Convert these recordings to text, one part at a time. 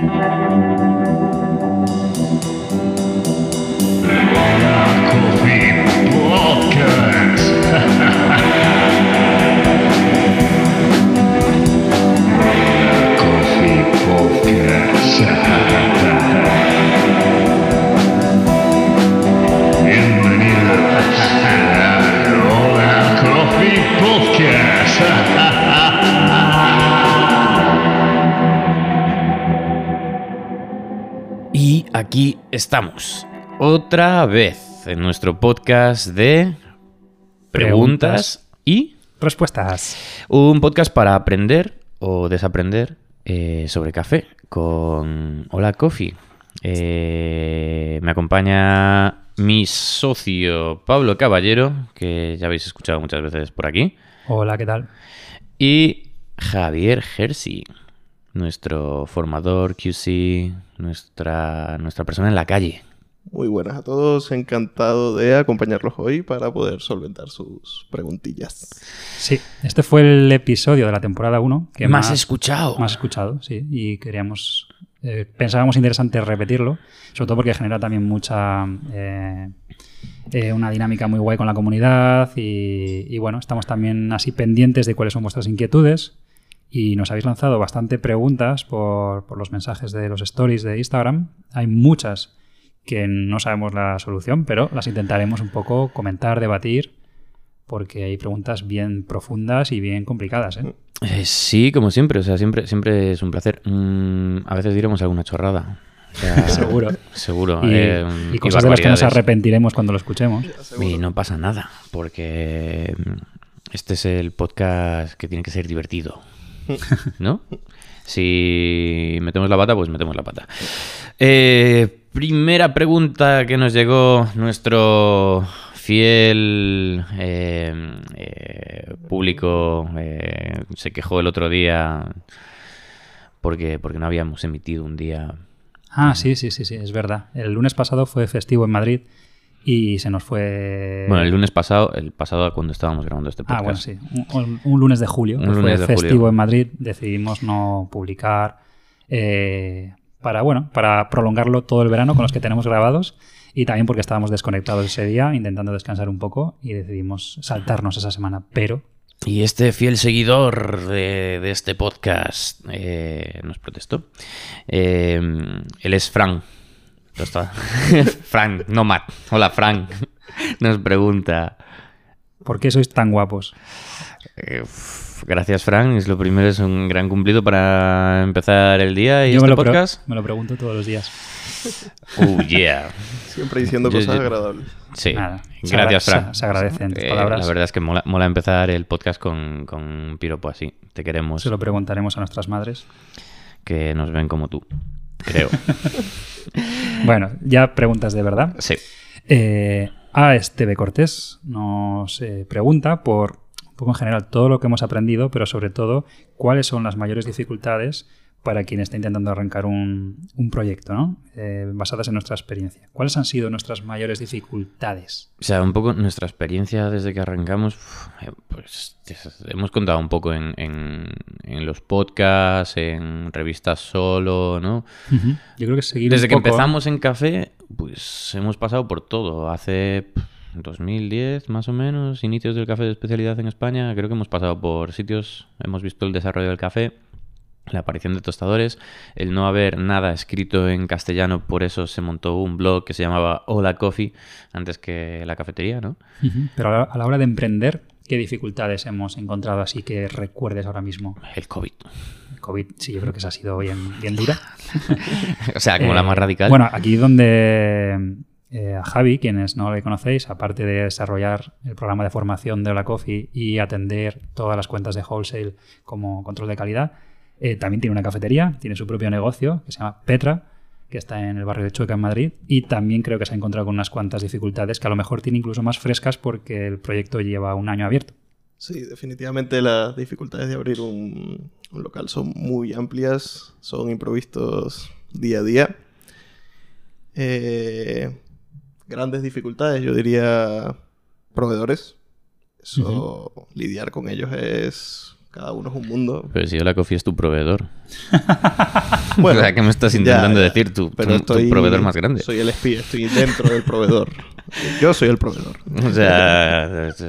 Y estamos, otra vez en nuestro podcast de preguntas, y Respuestas. un podcast para aprender o desaprender eh, sobre café con Hola Coffee. Eh, me acompaña mi socio Pablo Caballero, que ya habéis escuchado muchas veces por aquí, Hola, ¿qué tal? y Javier Gersi, nuestro formador QC, nuestra, nuestra persona en la calle. Muy buenas a todos, encantado de acompañarlos hoy para poder solventar sus preguntillas. Sí, este fue el episodio de la temporada 1 que más más, escuchado. más escuchado, sí, y queríamos, eh, pensábamos interesante repetirlo, sobre todo porque genera también mucha, eh, eh, una dinámica muy guay con la comunidad y, y bueno, estamos también así pendientes de cuáles son vuestras inquietudes y nos habéis lanzado bastante preguntas por, por los mensajes de los stories de Instagram. Hay muchas que no sabemos la solución, pero las intentaremos un poco comentar, debatir, porque hay preguntas bien profundas y bien complicadas. ¿eh? Eh, sí, como siempre, o sea, siempre, siempre es un placer. Mm, a veces diremos alguna chorrada. O sea, Seguro. Seguro. Y, eh, y cosas de las que nos arrepentiremos cuando lo escuchemos. Y no pasa nada, porque mm, este es el podcast que tiene que ser divertido. ¿No? Si metemos la pata, pues metemos la pata. Eh, primera pregunta que nos llegó nuestro fiel eh, eh, público se quejó el otro día porque, porque no habíamos emitido un día Ah, sí, sí, sí, sí, es verdad. El lunes pasado fue festivo en Madrid y se nos fue... Bueno, el lunes pasado, el pasado cuando estábamos grabando este Ah, podcast. bueno, sí. Un, un- un lunes de julio, Un que lunes fue de festivo julio. en Madrid, decidimos no publicar eh, para, bueno, para prolongarlo todo el verano con los que tenemos grabados y también porque estábamos desconectados ese día, intentando descansar un poco y decidimos saltarnos esa semana. Pero Y este fiel seguidor de, de este podcast eh, nos protestó. Eh, él es Frank. Lo está- Frank, no Matt. Hola, Frank. Nos pregunta. ¿por qué sois tan guapos? eh, gracias, Frank. Es lo primero, es un gran cumplido para empezar el día y Yo este me lo, pre- podcast. me lo pregunto todos los días. Oh, yeah. Siempre diciendo Yo- cosas yo- agradables. Sí, Nada, gracias, Frank. se- se agradecen tus Eh, palabras. La verdad es que mola, mola empezar el podcast con, con un piropo así. Te queremos. Se lo preguntaremos a nuestras madres. que nos ven como tú, creo. Bueno, ya preguntas de verdad. Sí. Eh, a Esteve Cortés nos eh, pregunta por un poco en general todo lo que hemos aprendido, pero sobre todo cuáles son las mayores dificultades para quien está intentando arrancar un, un proyecto, ¿no? Eh, basadas en nuestra experiencia. ¿Cuáles han sido nuestras mayores dificultades? O sea, un poco nuestra experiencia desde que arrancamos, eh, pues es- hemos contado un poco en, en- en los podcasts, en revistas solo, ¿no? Yo creo que seguir Desde un que empezamos en café, pues hemos pasado por todo. Hace pf, 2010, más o menos, inicios del café de especialidad en España, creo que hemos pasado por sitios, hemos visto el desarrollo del café, la aparición de tostadores, el no haber nada escrito en castellano, por eso se montó un blog que se llamaba Hola Coffee, antes que la cafetería, ¿no? Pero a la, a la hora de emprender, ¿qué dificultades hemos encontrado así que recuerdes ahora mismo? El COVID. El COVID, sí, yo creo que esa ha sido bien, bien dura. o sea, como la Eh, más radical. Bueno, aquí donde eh, a Javi, quienes no le conocéis, aparte de desarrollar el programa de formación de Hola Coffee y atender todas las cuentas de wholesale como control de calidad, eh, también tiene una cafetería, tiene su propio negocio que se llama Petra, que está en el barrio de Chueca, en Madrid, y también creo que se ha encontrado con unas cuantas dificultades que a lo mejor tiene incluso más frescas porque el proyecto lleva un año abierto. Sí, definitivamente las dificultades de abrir un, un local son muy amplias, son improvistos día a día. Eh, grandes dificultades, yo diría proveedores. Eso, lidiar con ellos es cada uno es un mundo. Pero si Hola Coffee es tu proveedor. Bueno, o sea, ¿qué me estás intentando ya. decir? Tu, Pero tu- tu estoy- proveedor más grande. Soy el espía, estoy dentro del proveedor. Yo soy el proveedor. O sea, es,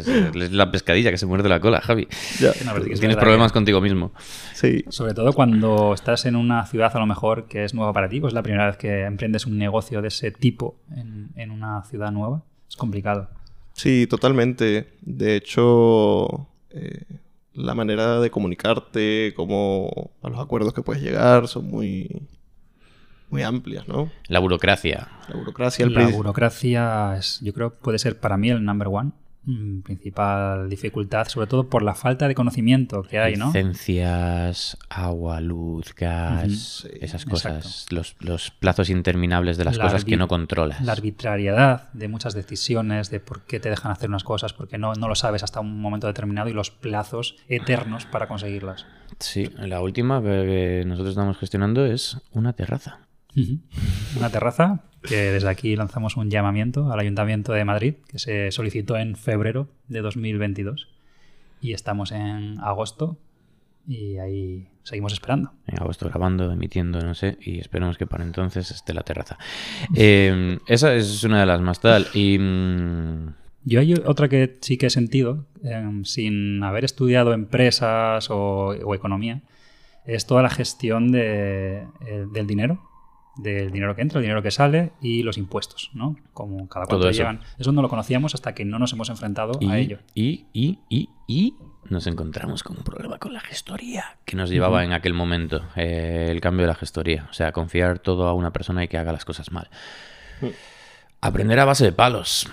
la pescadilla que se muerde la cola, Javi. Ya. No, Tienes verdad problemas que- contigo mismo. Sí, Sobre todo cuando estás en una ciudad a lo mejor que es nueva para ti, pues es la primera vez que emprendes un negocio de ese tipo en, en una ciudad nueva. Es complicado. sí, totalmente. De hecho, eh, la manera de comunicarte, como a los acuerdos que puedes llegar, son muy, muy amplias, ¿no? La burocracia. La burocracia, el La burocracia es, yo creo, puede ser para mí el number one. Mm, Principal dificultad, sobre todo por la falta de conocimiento que hay, ¿no? Licencias, agua, luz, gas, esas cosas. Los, los plazos interminables de las La cosas que no controlas. La arbitrariedad de muchas decisiones, de por qué te dejan hacer unas cosas, porque no, no lo sabes hasta un momento determinado y los plazos eternos para conseguirlas. Sí, la última que, que nosotros estamos gestionando es una terraza. Una terraza que desde aquí lanzamos un llamamiento al Ayuntamiento de Madrid, que se solicitó en febrero de 2022 y estamos en agosto y ahí seguimos esperando. En agosto grabando, emitiendo, no sé, y esperemos que para entonces esté la terraza. Eh, esa es una de las más tal. Y mm, Yo hay otra que sí que he sentido, em, sin haber estudiado empresas o, o economía, es toda la gestión de, eh, del dinero, del dinero que entra, el dinero que sale y los impuestos, ¿no? Como cada cuánto eso. llegan. Eso no lo conocíamos hasta que no nos hemos enfrentado y, a ello. y, y, y, y nos encontramos con un problema con la gestoría que nos llevaba en aquel momento eh, el cambio de la gestoría. O sea, confiar todo a una persona y que haga las cosas mal. Aprender a base de palos.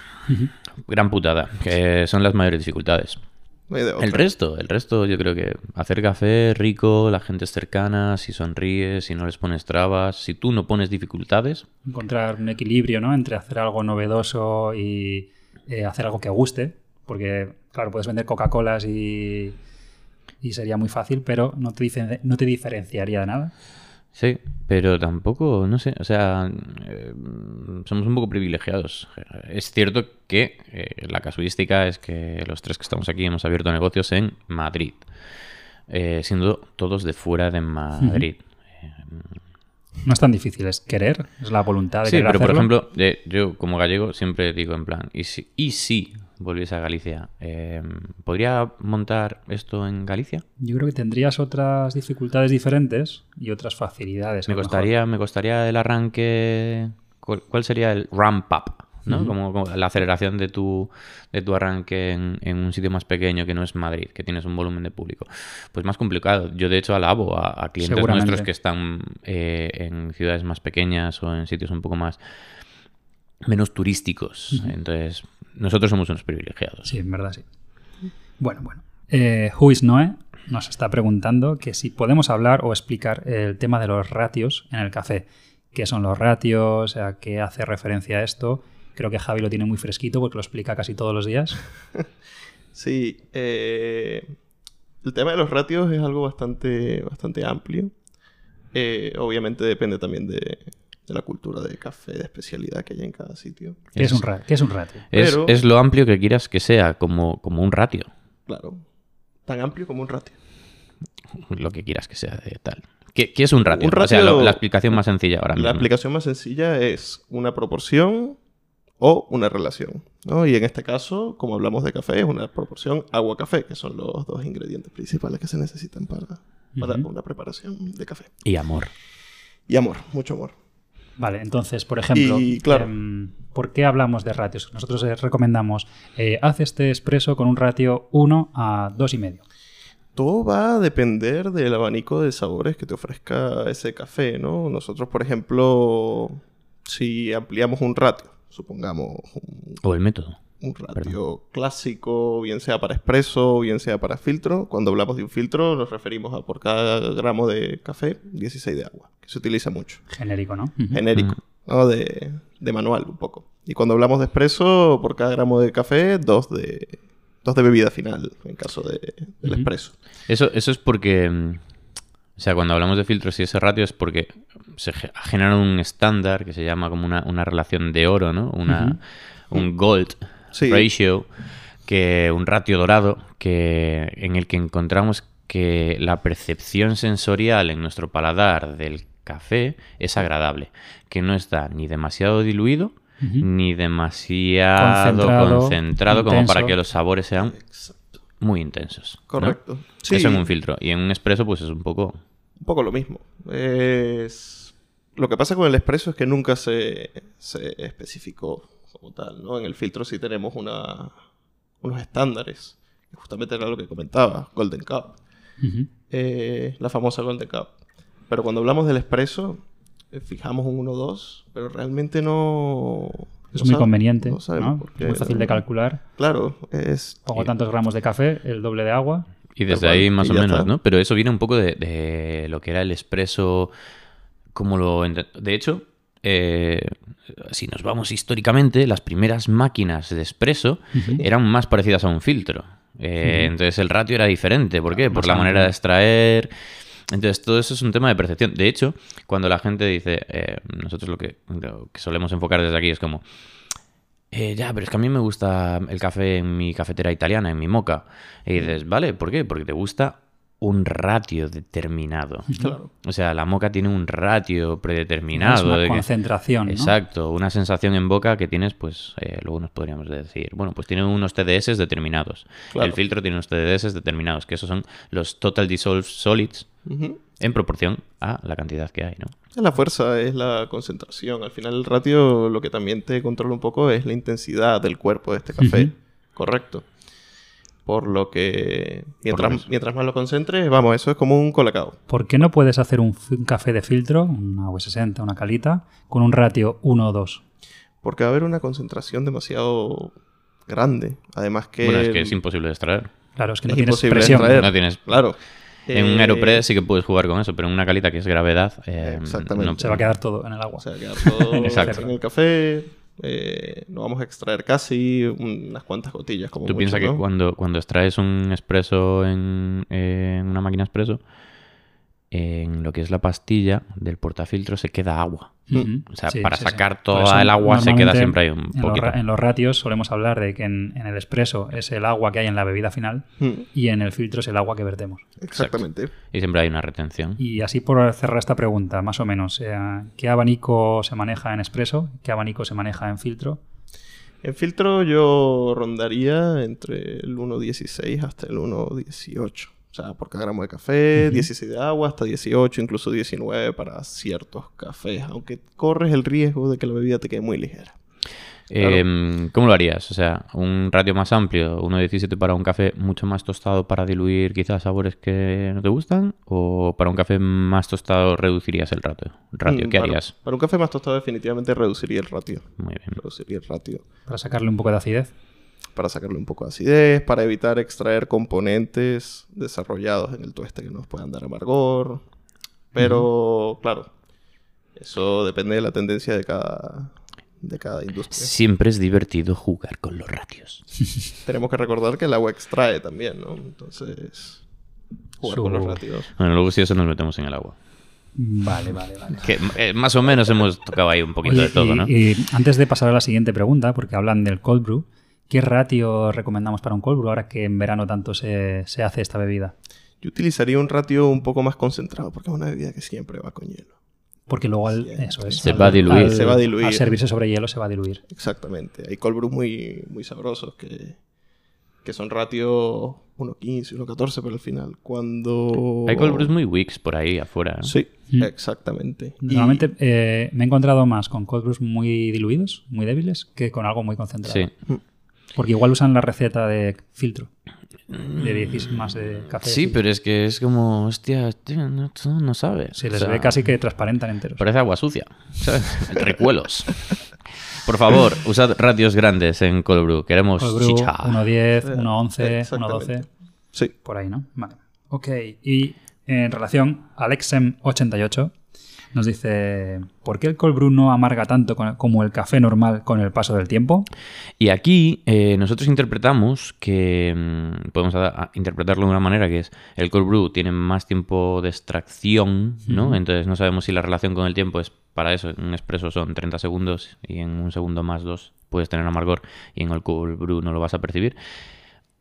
Gran putada, que son las mayores dificultades. No hay de El resto, el resto yo creo que hacer café rico, la gente es cercana, si sonríes, si no les pones trabas, si tú no pones dificultades, Encontrar un equilibrio, ¿no? Entre hacer algo novedoso y eh, hacer algo que guste. Porque, claro, puedes vender Coca-Colas y, y sería muy fácil, pero no te, dife- no te diferenciaría de nada. Sí, pero tampoco, no sé, o sea, eh, somos un poco privilegiados. Es cierto que eh, la casuística es que los tres que estamos aquí hemos abierto negocios en Madrid, eh, siendo todos de fuera de Madrid. No es tan difícil, es querer, es la voluntad de Sí, querer pero por ejemplo, eh, yo como gallego siempre digo en plan, ¿y si, y si volviese a Galicia? eh, ¿Podría montar esto en Galicia? Yo creo que tendrías otras dificultades diferentes y otras facilidades. Me mejor. costaría, me costaría el arranque. ¿Cuál, cuál sería el ramp up? ¿No? como, como la aceleración de tu, de tu arranque en, en un sitio más pequeño que no es Madrid, que tienes un volumen de público. Pues más complicado. Yo, de hecho, alabo a, a clientes nuestros que están eh, en ciudades más pequeñas o en sitios un poco más menos turísticos. Entonces, nosotros somos unos privilegiados. Sí, en verdad sí. Bueno, bueno. Eh, Who is Noe nos está preguntando que si podemos hablar o explicar el tema de los ratios en el café. ¿Qué son los ratios? ¿A qué hace referencia esto? Creo que Javi lo tiene muy fresquito porque lo explica casi todos los días. Sí, eh, el tema de los ratios es algo bastante, bastante amplio. Eh, obviamente depende también de, de la cultura de café de especialidad que hay en cada sitio. ¿Qué es, un, ra- qué es un ratio? Es, Pero- es lo amplio que quieras que sea, como, como un ratio. Claro, tan amplio como un ratio. Lo que quieras que sea de tal. ¿Qué, qué es un ratio? Un O sea, ratio- lo- la explicación más sencilla ahora mismo. La aplicación más sencilla es una proporción o una relación. ¿no? Y en este caso, como hablamos de café, es una proporción agua-café, que son los dos ingredientes principales que se necesitan para, para una preparación de café. Y amor. Y amor, mucho amor. Vale, entonces, por ejemplo, Y, claro. em, ¿por qué hablamos de ratios? Nosotros eh, recomendamos, eh, haz este expreso con un ratio 1 a 2,5. Todo va a depender del abanico de sabores que te ofrezca ese café, ¿no? Nosotros, por ejemplo, si ampliamos un ratio, supongamos un, O el método. un ratio clásico, bien sea para expreso, bien sea para filtro, cuando hablamos de un filtro nos referimos a por cada gramo de café, 16 de agua, que se utiliza mucho. Genérico, ¿no? Genérico, ¿no? De, de manual un poco. Y cuando hablamos de expreso, por cada gramo de café, dos de, dos de bebida final, en caso de, del Ujú. expreso. Eso, eso es porque. O sea, cuando hablamos de filtros y ese ratio es porque se ge- ha generado un estándar que se llama como una, una relación de oro, ¿no? Una, Un gold Sí. ratio, que un ratio dorado, que, en el que encontramos que la percepción sensorial en nuestro paladar del café es agradable, que no está ni demasiado diluido ni demasiado Concentrado, concentrado, como para que los sabores sean Exacto. Muy intensos. ¿no? Correcto. Sí. Eso en un filtro. Y en un expreso, pues es un poco. Un poco lo mismo. Es... Lo que pasa con el expreso es que nunca se, se especificó como tal, ¿no? En el filtro sí tenemos una, unos estándares. que Justamente era lo que comentaba, Golden Cup. Eh, la famosa Golden Cup. Pero cuando hablamos del expreso, eh, fijamos un 1-2, pero realmente no... Es muy conveniente, no qué. muy fácil de calcular. Claro, es... Pongo tantos gramos de café, el doble de agua. Y desde ahí más o menos, está. ¿no? Pero eso viene un poco de, de lo que era el expreso, como lo... De hecho, eh, si nos vamos históricamente, las primeras máquinas de expreso eran más parecidas a un filtro. Eh, Entonces el ratio era diferente. ¿Por qué? Por la manera de extraer. Entonces todo eso es un tema de percepción. De hecho, cuando la gente dice, eh, nosotros lo que, solemos enfocar desde aquí es como, eh, ya, pero es que a mí me gusta el café en mi cafetera italiana, en mi moca. Y dices, vale, ¿por qué? Porque te gusta un ratio determinado. Claro. O sea, la moca tiene un ratio predeterminado. es una de que- concentración, ¿no? Exacto, una sensación en boca que tienes, pues, eh, luego nos podríamos decir, bueno, pues tiene unos TDS determinados. Claro. El filtro tiene unos TDS determinados, que esos son los Total Dissolved Solids en proporción a la cantidad que hay, ¿no? Es la fuerza, es la concentración. Al final el ratio lo que también te controla un poco es la intensidad del cuerpo de este café. Correcto. Por lo que mientras, lo que- mientras más lo concentres, vamos, eso es como un colacao. ¿Por qué no puedes hacer un, café de filtro, una V60, una calita, con un ratio 1 o 2? Porque va a haber una concentración demasiado grande. Además que... Bueno, es que es imposible de extraer. Claro, es que no Es tienes imposible presión. extraer. No tienes... Claro. En un Eh, Aeropress sí que puedes jugar con eso, pero en una calita que es gravedad... eh, Exactamente. no- Se va a quedar todo en el agua. O sea, quedar todo en el café. Eh, no vamos a extraer casi unas cuantas gotillas. Como Tú piensas que cuando, cuando extraes un espresso en, en una máquina expreso, en lo que es la pastilla del portafiltro se queda agua. Ujú. O sea, Sí, para sí, sí. sacar toda eso, el agua se queda siempre ahí un en los poquito. En los, ratios solemos hablar de que en, en el expreso es el agua que hay en la bebida final Mm, y en el filtro es el agua que vertemos. Exactamente. Y siempre hay una retención. Y así por cerrar esta pregunta, más o menos, eh, ¿qué abanico se maneja en expreso? ¿Qué abanico se maneja en filtro? En filtro yo rondaría entre el 1.16 hasta el 1.18. O sea, por cada gramo de café, 16 de agua, hasta 18, incluso 19 para ciertos cafés. Aunque corres el riesgo de que la bebida te quede muy ligera. Eh, ¿Cómo lo harías? O sea, un ratio más amplio, 1.17 para un café mucho más tostado para diluir quizás sabores que no te gustan, o para un café más tostado reducirías el ratio. ratio Mm, ¿Qué para- harías? Para un café más tostado definitivamente reduciría el ratio. Muy bien. Reduciría el ratio. Para sacarle un poco de acidez. Para sacarle un poco de acidez, para evitar extraer componentes desarrollados en el tueste que nos puedan dar amargor. Pero, claro, eso depende de la tendencia de cada, de cada industria. Siempre es divertido jugar con los ratios. Tenemos que recordar que el agua extrae también, ¿no? Entonces, jugar con los ratios. Bueno, luego si eso nos metemos en el agua. Vale, vale, vale. Que eh, más o menos hemos tocado ahí un poquito Oye, de todo, y, ¿no? y antes de pasar a la siguiente pregunta, porque hablan del cold brew, ¿qué ratio recomendamos para un cold brew ahora que en verano tanto se, se hace esta bebida? Yo utilizaría un ratio un poco más concentrado porque es una bebida que siempre va con hielo. Porque luego al- Siempre. eso es, Se al- va a diluir. al- Se va a diluir. Al servirse sobre hielo se va a diluir. Exactamente. Hay cold brews muy, muy sabrosos que, que son ratios 1.15, 1.14, pero al final cuando... Hay cold brews muy wicks por ahí afuera. ¿no? Sí, Mm. exactamente. Y- Normalmente eh, me he encontrado más con cold brews muy diluidos, muy débiles, que con algo muy concentrado. Sí. Porque igual usan la receta de filtro. De 16 más de café. Sí, pero es que es como, hostia, tío, no, tú no sabes. Se O les sea, ve casi que transparentan enteros. Parece agua sucia, ¿sabes? Recuelos. Por favor, usad ratios grandes en cold brew. Queremos Cold brew, chicha. 1.10, 1.11, Eh, Exactamente. 1.12. Sí. Por ahí, ¿no? Vale. Ok. Y en relación, Alexem88 nos dice: ¿Por qué el cold brew no amarga tanto como el café normal con el paso del tiempo? Y aquí eh, nosotros interpretamos que mm, podemos interpretarlo de una manera que es el cold brew tiene más tiempo de extracción, ¿no? Entonces no sabemos si la relación con el tiempo es para eso. En un expreso son 30 segundos y en un segundo más dos puedes tener amargor y en el cold brew no lo vas a percibir.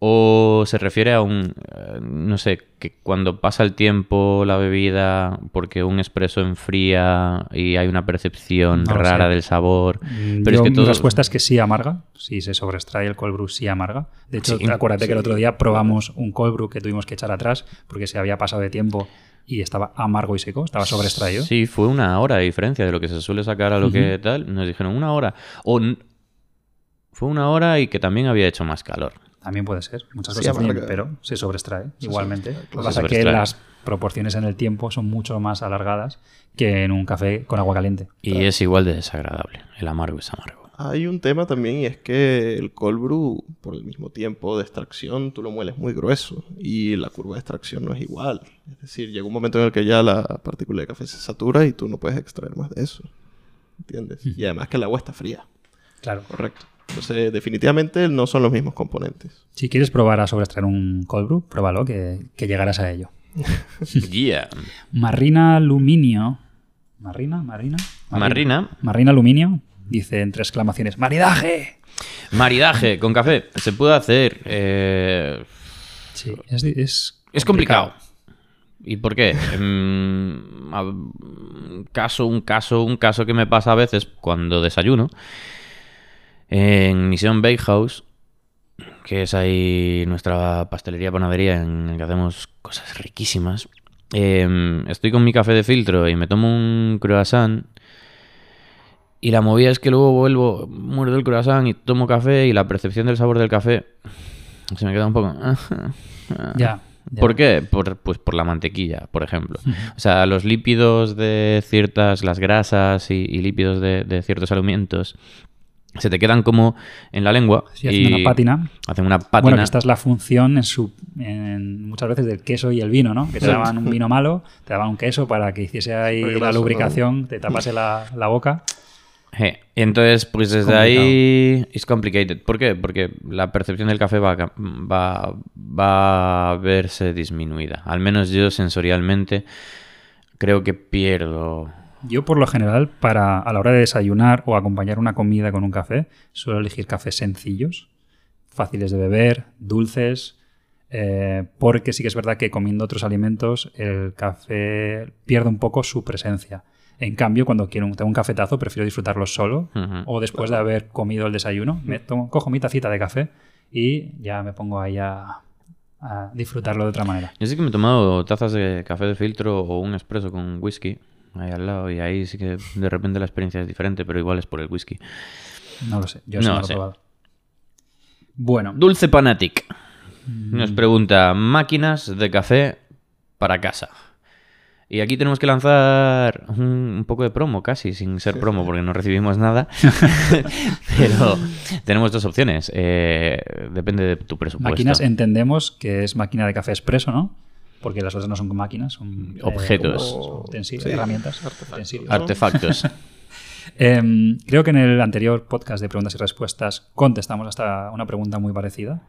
¿O se refiere a un, eh, no sé, que cuando pasa el tiempo la bebida, porque un espresso enfría y hay una percepción No lo rara sé. del sabor? Mm, Pero yo, es que Mi todo... respuesta es que sí amarga. Si se sobreextrae el cold brew, sí amarga. De hecho, Sí, acuérdate que el otro día probamos un cold brew que tuvimos que echar atrás porque se había pasado de tiempo y estaba amargo y seco, estaba sobreextraído. Sí, fue una hora de diferencia de lo que se suele sacar a lo que tal. Nos dijeron una hora. O fue una hora y que también había hecho más calor. También puede ser. Muchas Sí, bien, amarga. pero se sobreextrae igualmente. que claro. pasa que las proporciones en el tiempo son mucho más alargadas que en un café con agua caliente. Y es igual de desagradable. El amargo es amargo. Hay un tema también y es que el cold brew, por el mismo tiempo de extracción, tú lo mueles muy grueso y la curva de extracción no es igual. Es decir, llega un momento en el que ya la partícula de café se satura y tú no puedes extraer más de eso. ¿Entiendes? Y además que el agua está fría. Claro. Correcto. Entonces, definitivamente no son los mismos componentes. Si quieres probar a sobreextraer un cold brew, pruébalo, que, que llegarás a ello. Yeah. Marrina Aluminio. ¿Marrina? ¿Marrina? Marrina. Marrina Aluminio. Dice entre exclamaciones: ¡Maridaje! Maridaje con café. Se puede hacer. eh, Sí, es, es, Es complicado. ¿Y por qué? Em, caso, un caso, un caso que me pasa a veces cuando desayuno. En Misión Bakehouse, que es ahí nuestra pastelería panadería en la que hacemos cosas riquísimas. em, estoy con mi café de filtro y me tomo un croissant. Y la movida es que luego vuelvo, muerdo el croissant y tomo café y la percepción del sabor del café se me queda un poco... Ya. ya. ¿Por qué? Por, pues por la mantequilla, por ejemplo. O sea, los lípidos de ciertas, las grasas y, y lípidos de, de ciertos alimentos se te quedan como en la lengua. Sí, haciendo y una pátina. Hacen una pátina. Bueno, que esta es la función en su, en muchas veces del queso y el vino, ¿no? Que te Sí. daban un vino malo, te daban un queso para que hiciese ahí la lubricación, te tapase la, la boca. Y entonces, pues desde complicado. ahí es complicated. ¿Por qué? Porque la percepción del café va a, va, va a verse disminuida. Al menos yo sensorialmente creo que pierdo. Yo, por lo general, para a la hora de desayunar o acompañar una comida con un café, suelo elegir cafés sencillos, fáciles de beber, dulces, eh, porque sí que es verdad que comiendo otros alimentos el café pierde un poco su presencia. En cambio, cuando quiero un, tengo un cafetazo, prefiero disfrutarlo solo o después de haber comido el desayuno, me tomo- cojo mi tacita de café y ya me pongo ahí a, a disfrutarlo de otra manera. Yo sí que me he tomado tazas de café de filtro o un espresso con whisky ahí al lado y ahí sí que de repente la experiencia es diferente, pero igual es por el whisky. No lo sé, yo No lo he sé. probado. Bueno, Dulce Panatic nos pregunta máquinas de café para casa. Y aquí tenemos que lanzar un, un poco de promo, casi, sin ser promo, porque no recibimos nada. Pero tenemos dos opciones. eh, depende de tu presupuesto. Máquinas entendemos que es máquina de café expreso, ¿no? Porque las otras no son máquinas, son eh, Objetos. Sí, herramientas, artefactos. Em, creo que en el anterior podcast de preguntas y respuestas contestamos hasta una pregunta muy parecida.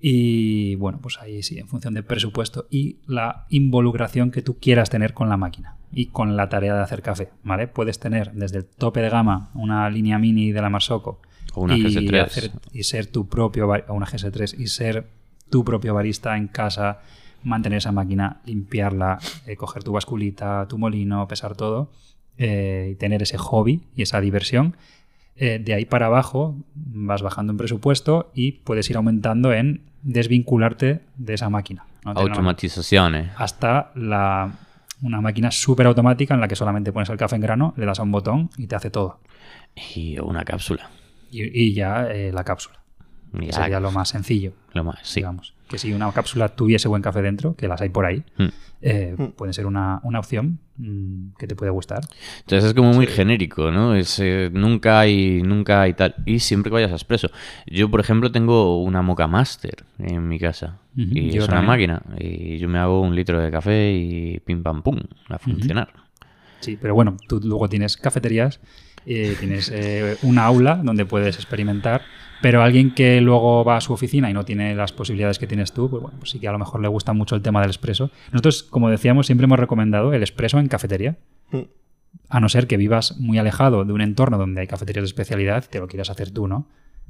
Y bueno, pues ahí sí, en función del presupuesto y la involucración que tú quieras tener con la máquina y con la tarea de hacer café, ¿vale? Puedes tener desde el tope de gama una línea mini de la Marsocco O una y, GS3. hacer- y ser tu propio, una GS3 y ser tu propio barista en casa, mantener esa máquina, limpiarla, eh, coger tu basculita, tu molino, pesar todo eh, y tener ese hobby y esa diversión. Eh, de ahí para abajo vas bajando en presupuesto y puedes ir aumentando en desvincularte de esa máquina. ¿no? Automatizaciones. hasta la, una máquina súper automática en la que solamente pones el café en grano, le das a un botón y te hace todo. Y una cápsula. Y, y ya eh, la cápsula. Que ya, sería lo más sencillo, lo más, sí. digamos. Que si una cápsula tuviese buen café dentro, que las hay por ahí, Mm. eh, puede ser una, una opción mm, que te puede gustar. Entonces es como muy genérico, ¿no? Es, eh, nunca hay, nunca hay tal. Y siempre que vayas a expreso. Yo, por ejemplo, tengo una Mocha Master en mi casa. Y yo es una máquina. Y yo me hago un litro de café y pim pam pum, a funcionar. Sí, pero bueno, tú luego tienes cafeterías, eh, tienes eh, una aula donde puedes experimentar, pero alguien que luego va a su oficina y no tiene las posibilidades que tienes tú, pues bueno, pues sí que a lo mejor le gusta mucho el tema del expreso. Nosotros, como decíamos, siempre hemos recomendado el expreso en cafetería, Mm. a no ser que vivas muy alejado de un entorno donde hay cafeterías de especialidad y te lo quieras hacer tú, ¿no?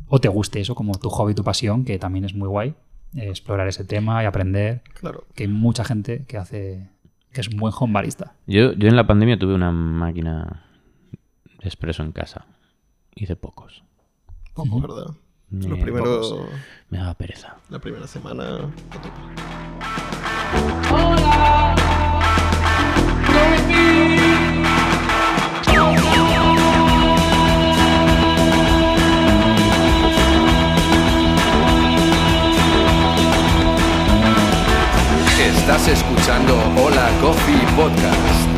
O te guste eso como tu hobby, tu pasión, que también es muy guay. eh, explorar ese tema y aprender. Claro. Que hay mucha gente que hace que es un buen home barista. Yo, yo en la pandemia tuve una máquina expreso en casa. Hice pocos. Poco, ¿verdad? Me- Los primeros... pocos. Me daba pereza. La primera semana... a tope. Estás escuchando Hola Coffee Podcast.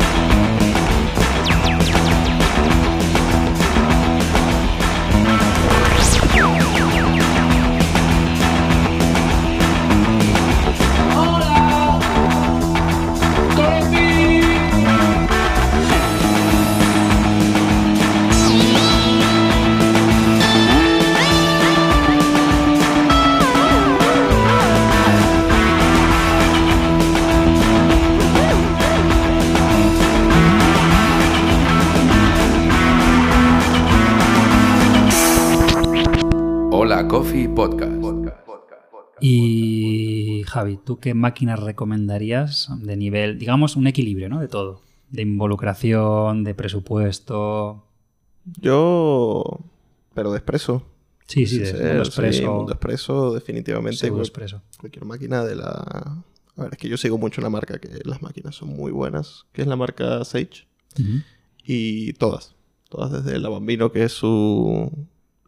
Coffee Podcast. Y Javi, ¿tú qué máquinas recomendarías de nivel, digamos, un equilibrio, ¿no? De todo. De involucración, de presupuesto. Yo... Pero de expreso. Sí, sí, de Sí, mundo sí, expreso. mundo expreso, definitivamente. expreso. Cualquier máquina de la... A ver, es que yo sigo mucho una marca que las máquinas son muy buenas, que es la marca Sage. Y todas. Todas desde la Bambino, que es su...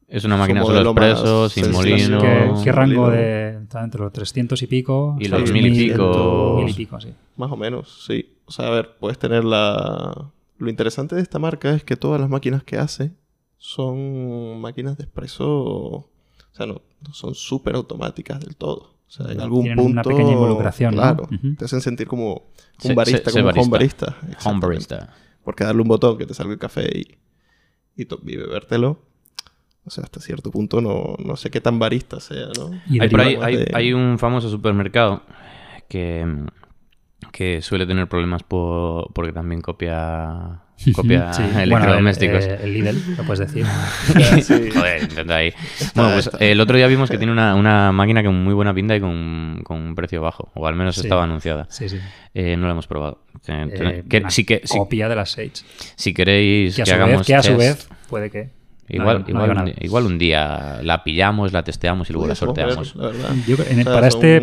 Es una máquina solo expreso, sin molino. ¿Qué, qué rango molino. de está entre los 300 y pico? Y los mil y pico. Mil y pico, sí. Más o menos, sí. O sea, a ver, puedes tener la... Lo interesante de esta marca es que todas las máquinas que hace son máquinas de expreso... O sea, no, no son súper automáticas del todo. O sea, en algún tienen punto... una pequeña involucración, ¿no? Claro. Te hacen sentir como Se- un barista, se- se como un home barista. Home barista. Porque darle un botón que te salga el café y, y, to- y bebértelo. O sea, hasta cierto punto no, no sé qué tan barista sea, ¿no? Y Hay, por ahí, deriva hay, de- hay un famoso supermercado que, que suele tener problemas por, porque también copia, copia Sí, bueno, el, electrodomésticos. eh, el Lidl, lo puedes decir. Sí. Joder, intenta ahí. Bueno, pues el otro día vimos que tiene una, una máquina con muy buena pinta y con, con un precio bajo. O al menos Sí. estaba anunciada. Sí, sí. Eh, no la hemos probado. Eh, que- una si, que, si, copia de las Sage. si queréis Que que, a, su hagamos vez, que a su test, vez puede que. Igual, no igual, un día, igual un día la pillamos, la testeamos y luego la sorteamos. la. Yo en el- para, este,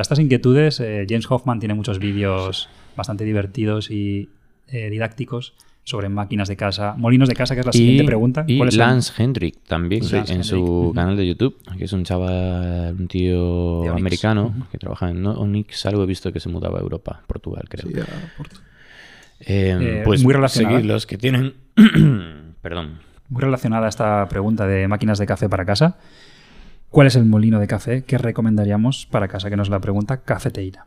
estas inquietudes, eh, James Hoffman tiene muchos vídeos bastante divertidos y eh, didácticos sobre máquinas de casa, molinos de casa, que es la siguiente pregunta. y. Lance Hendrick también Sí, Lance en Hendrick, su canal de YouTube, que es un chaval, un tío americano que trabaja en Onyx, algo he visto que se mudaba a Europa, Portugal creo. Sí, a Porto. Eh, Eh, pues muy seguid los que tienen... Perdón. Muy relacionada a esta pregunta de máquinas de café para casa. ¿Cuál es el molino de café que recomendaríamos para casa? Que nos la pregunta Cafeteína.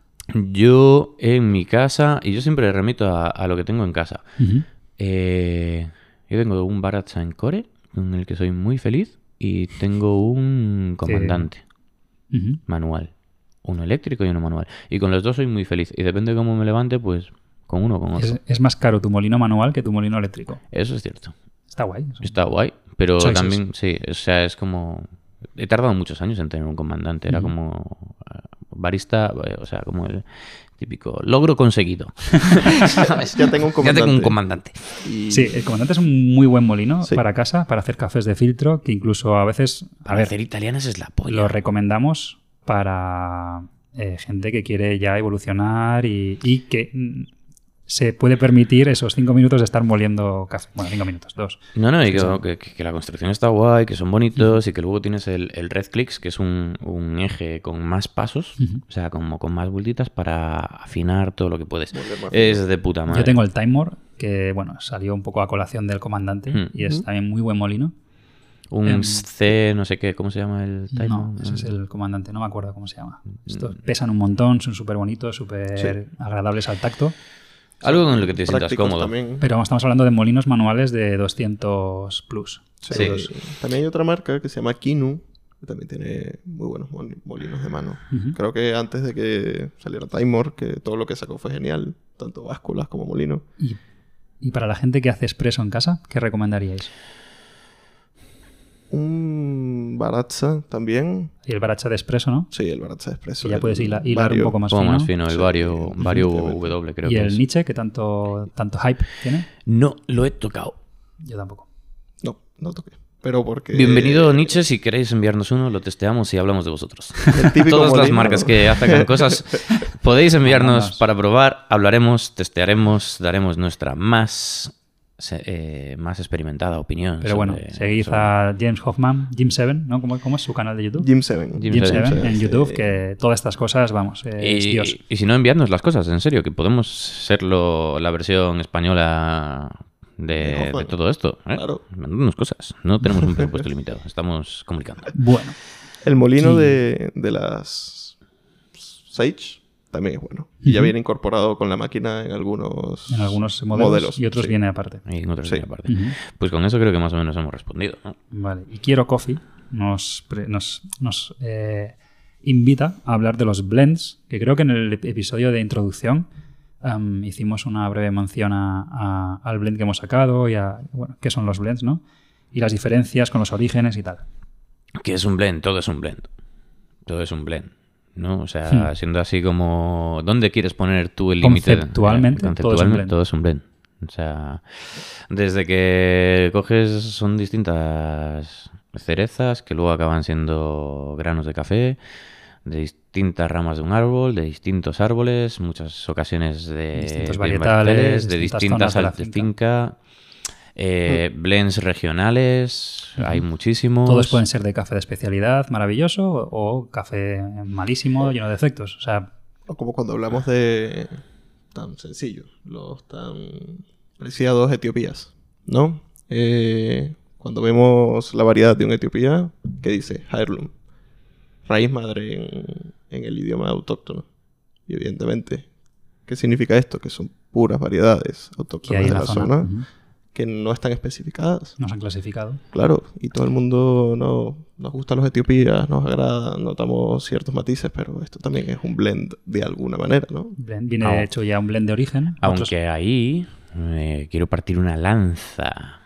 Yo en mi casa, y yo siempre remito a, a lo que tengo en casa. Eh, yo tengo un Barat Core con el que soy muy feliz y tengo un comandante manual. Uno eléctrico y uno manual. Y con los dos soy muy feliz. Y depende de cómo me levante, pues con uno o con otro. Es, es más caro tu molino manual que tu molino eléctrico. Eso es cierto. Está guay. Está guay. Pero Choices. también, sí, o sea, es como... He tardado muchos años en tener un comandante. Era como eh, barista, eh, o sea, como el típico logro conseguido. Ya tengo un Ya tengo un comandante. comandante. Y Sí, el comandante es un muy buen molino Sí. para casa, para hacer cafés de filtro, que incluso a veces, a Para ver, hacer italianas es la polla. lo recomendamos para eh, gente que quiere ya evolucionar y, y que mm, se puede permitir esos cinco minutos de estar moliendo café. Bueno, cinco minutos, dos. No, no, y que, Sí. que- que la construcción está guay, que son bonitos y que luego tienes el, el Red Clicks, que es un, un eje con más pasos, o sea, como con más vueltitas para afinar todo lo que puedes. Es de puta madre. Yo tengo el Timor, que bueno, salió un poco a colación del comandante y es también muy buen molino. Un em, C, no sé qué, ¿cómo se llama el timer? No, ese es el comandante, no me acuerdo cómo se llama. Estos pesan un montón, son súper bonitos, súper agradables al tacto. Algo con lo que te sientas prácticos cómodo. también. Pero estamos hablando de molinos manuales de 200 plus. Sí. Sí. También hay otra marca que se llama Kinu, que también tiene muy buenos mol- molinos de mano. Creo que antes de que saliera Timor, que todo lo que sacó fue genial, tanto básculas como molino. Y, y para la gente que hace expreso en casa, ¿qué recomendaríais? Un Baratza también. Y el baracha de espresso, ¿no? Sí, el Baratza Expreso. Que ya el puedes hila- hilar un poco más Un poco fino. más fino, el Sí. Vario. W creo y que el es. Nietzsche, que tanto, tanto hype tiene. No lo he tocado. Yo tampoco. No, no toqué. Pero porque... Bienvenido Nietzsche, si queréis enviarnos uno, lo testeamos y hablamos de vosotros. Todas las marcas ¿no? que atacan cosas, podéis enviarnos para probar, hablaremos, testearemos, daremos nuestra más, se- eh, más experimentada opinión. Pero bueno, sobre- a James Hoffman, Jim Seven, ¿no? ¿Cómo, cómo es su canal de YouTube? Jim Seven. Jim Jim Seven, Seven en sí. YouTube, que todas estas cosas, vamos, eh, es Y, Dios. y si no, enviadnos las cosas, en serio, que podemos serlo la versión española De de, Hoffman. de todo esto. ¿eh? Claro. Mandadnos cosas. No tenemos un presupuesto limitado, estamos comunicando. Bueno, El molino Sí. de, de las Sage también es bueno. Y ya viene incorporado con la máquina en algunos, en algunos modelos, modelos, y otros sí. viene aparte. Y en otros Sí. aparte. Pues con eso creo que más o menos hemos respondido. ¿no? Vale, y Quiero Coffee nos, pre- nos, nos, eh, invita a hablar de los blends, que creo que en el ep- episodio de introducción hicimos una breve mención a- a- al blend que hemos sacado y a bueno, qué son los blends, ¿no? Y las diferencias con los orígenes y tal. Que es un blend, todo es un blend. Todo es un blend. ¿No? O sea, Hmm. siendo así como. ¿Dónde quieres poner tú el límite? Conceptualmente, Eh, todo es un blend. todo es un blend. O sea, desde que coges son distintas cerezas que luego acaban siendo granos de café, de distintas ramas de un árbol, de distintos árboles, muchas ocasiones de Distintos de varietales, de distintas distintas zonas de la áreas de finca. Eh, blends regionales, hay muchísimos. Todos pueden ser de café de especialidad, maravilloso, o, café malísimo, lleno de defectos. O sea, O como cuando hablamos de tan sencillo, los tan preciados Etiopías, ¿no? Eh, cuando vemos la variedad de un Etiopía, ¿qué dice? Heirloom. Raíz madre en, en el idioma autóctono. Y evidentemente, ¿qué significa esto? Que son puras variedades autóctonas de la, zona. Que no están especificadas. Nos han clasificado. Claro, y todo el mundo no, nos gustan los etiopías, nos agrada, notamos ciertos matices, pero esto también es un blend de alguna manera, ¿no? Blend- Viene Ah. hecho ya un blend de origen. Aunque Otros- ahí eh, quiero partir una lanza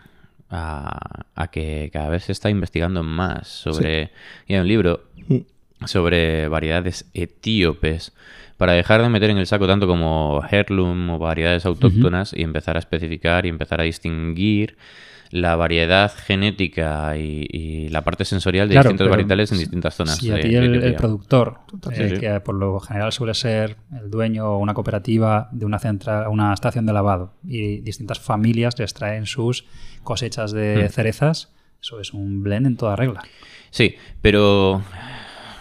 a, a que cada vez se está investigando más sobre... Y hay un libro Mm. Sobre variedades etíopes para dejar de meter en el saco tanto como heirloom o variedades autóctonas y empezar a especificar y empezar a distinguir la variedad genética y, y la parte sensorial de Claro, distintos varietales en distintas zonas. Si a ti el, productor, eh, Sí, que por lo general suele ser el dueño o una cooperativa de una, centra- una estación de lavado y distintas familias les traen sus cosechas de Hmm. cerezas, eso es un blend en toda regla. Sí, pero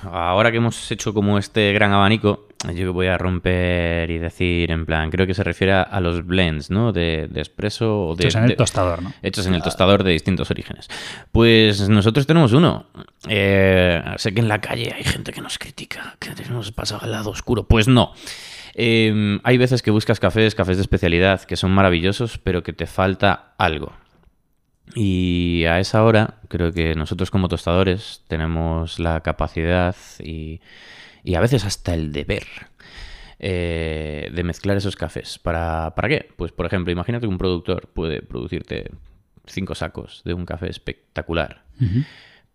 ahora que hemos hecho como este gran abanico, yo voy a romper y decir en plan, creo que se refiere a, los blends, ¿no? De, de espresso o de... Hechos en el de- tostador, ¿no? Hechos en el tostador de distintos orígenes. Pues nosotros tenemos uno. Eh, sé que en la calle hay gente que nos critica, que hemos pasado al lado oscuro. Pues no. Eh, hay veces que buscas cafés, cafés de especialidad, que son maravillosos, pero que te falta algo. Y a esa hora, creo que nosotros como tostadores tenemos la capacidad y, y a veces hasta el deber eh, de mezclar esos cafés. ¿Para, ¿Para qué? Pues, por ejemplo, imagínate que un productor puede producirte cinco sacos de un café espectacular,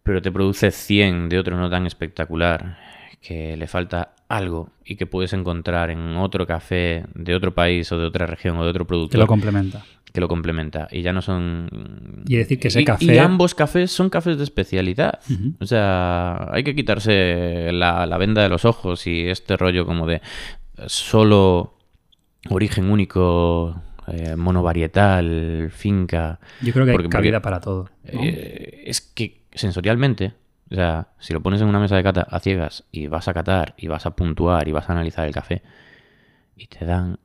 pero te produce 100 de otro no tan espectacular, que le falta algo y que puedes encontrar en otro café de otro país o de otra región o de otro Que productor lo complementa. Que lo complementa y ya no son Y decir que ese y- café- y ambos cafés son cafés de especialidad o sea hay que quitarse la, la venda de los ojos y este rollo como de solo origen único eh, monovarietal finca Yo creo que hay Porque- cabida porque- para todo. ¿no? eh, es que sensorialmente o sea si lo pones en una mesa de cata a ciegas y vas a catar y vas a puntuar y vas a analizar el café y te dan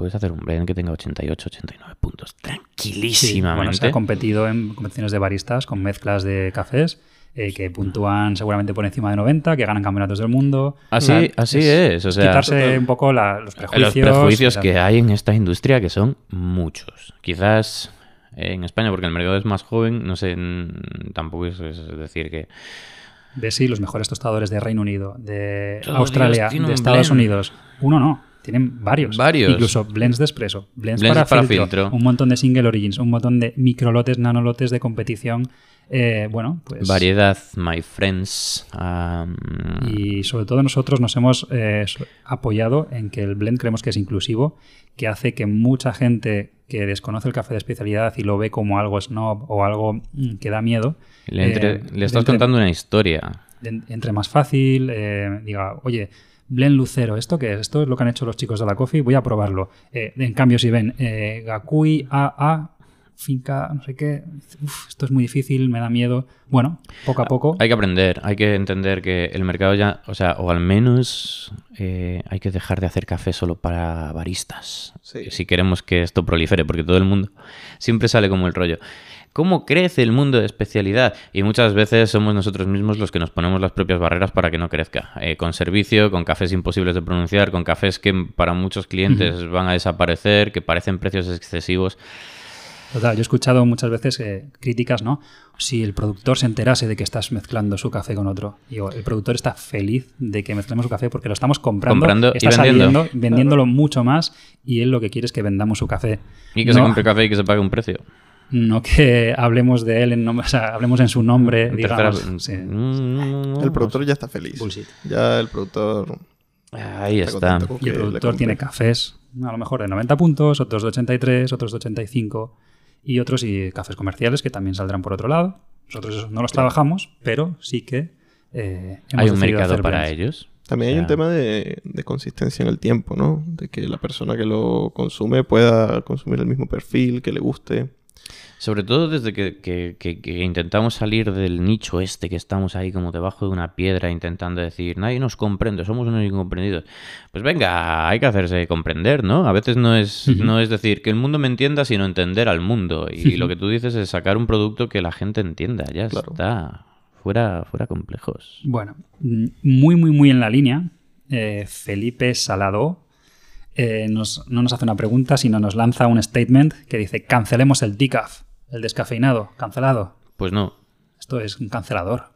puedes hacer un blend que tenga 88 89 puntos Sí, bueno, tranquilísimamente se ha competido en competiciones de baristas con mezclas de cafés eh, que puntúan seguramente por encima de 90, que ganan campeonatos del mundo. Así, O sea, así es, o sea, quitarse un poco la- los prejuicios. los prejuicios que hay en esta industria, que son muchos. Quizás en España, porque el mercado es más joven, no sé, tampoco es, es decir que... De sí, los mejores tostadores de Reino Unido, de Australia, de Estados. Unidos. Uno no, tienen varios. Varios. Incluso blends de espresso, blends, Blends para, para filtro, filtro. un montón de single origins, un montón de microlotes, nanolotes de competición Eh, bueno, pues... Variedad, my friends. Am, Y sobre todo nosotros nos hemos eh, apoyado en que el blend creemos que es inclusivo, que hace que mucha gente que desconoce el café de especialidad y lo ve como algo snob o algo mm, que da miedo, le, entre- eh, le estás entre- contando una historia. en- entre más fácil, diga, oye, Blend Lucero, ¿esto qué es? Esto es lo que han hecho los chicos de la Coffee, voy a probarlo. Eh, en cambio, si ven eh, Gakui AA, finca, no sé qué, uf, esto es muy difícil, me da miedo. Bueno, poco a poco. Hay que aprender, hay que entender que el mercado ya, o sea, o al menos eh, hay que dejar de hacer café solo para baristas. Sí. Si queremos que esto prolifere, porque todo el mundo siempre sale como el rollo. ¿Cómo crece el mundo de especialidad? Y muchas veces somos nosotros mismos los que nos ponemos las propias barreras para que no crezca. Eh, con servicio, con cafés imposibles de pronunciar, con cafés que para muchos clientes van a desaparecer, que parecen precios excesivos. Total, yo he escuchado muchas veces eh, críticas, ¿no? Si el productor se enterase de que estás mezclando su café con otro. Digo, el productor está feliz de que mezclemos su café porque lo estamos comprando, Comprando y está vendiendo. saliendo, vendiéndolo mucho más y él lo que quiere es que vendamos su café. Y que se compre café y que se pague un precio. No que hablemos de él en nombre, o sea, hablemos en su nombre, En digamos. tercera- sí. Mm, El productor ya está feliz. Bullshit. Ya el productor Ahí está está. Y el productor tiene cafés, a lo mejor de 90 puntos, otros de 83, otros de 85 y otros y cafés comerciales que también saldrán por otro lado. Nosotros esos no los trabajamos, pero sí que eh, hemos Hay un mercado hacer para ellos. También O hay un tema de, de consistencia en el tiempo, ¿no? De que la persona que lo consume pueda consumir el mismo perfil, que le guste. Sobre todo desde que, que- que- que intentamos salir del nicho este, que estamos ahí como debajo de una piedra intentando decir, nadie nos comprende, somos unos incomprendidos. Pues venga, hay que hacerse comprender, ¿no? A veces no es, no es decir que el mundo me entienda, sino entender al mundo. Y lo que tú dices es sacar un producto que la gente entienda, ya Claro. está. Fuera, fuera complejos. Bueno, muy, muy, muy en la línea, eh, Felipe Salado eh, nos- no nos hace una pregunta, sino nos lanza un statement que dice, cancelemos el decaf, el descafeinado, cancelado. Pues no. Esto es un cancelador.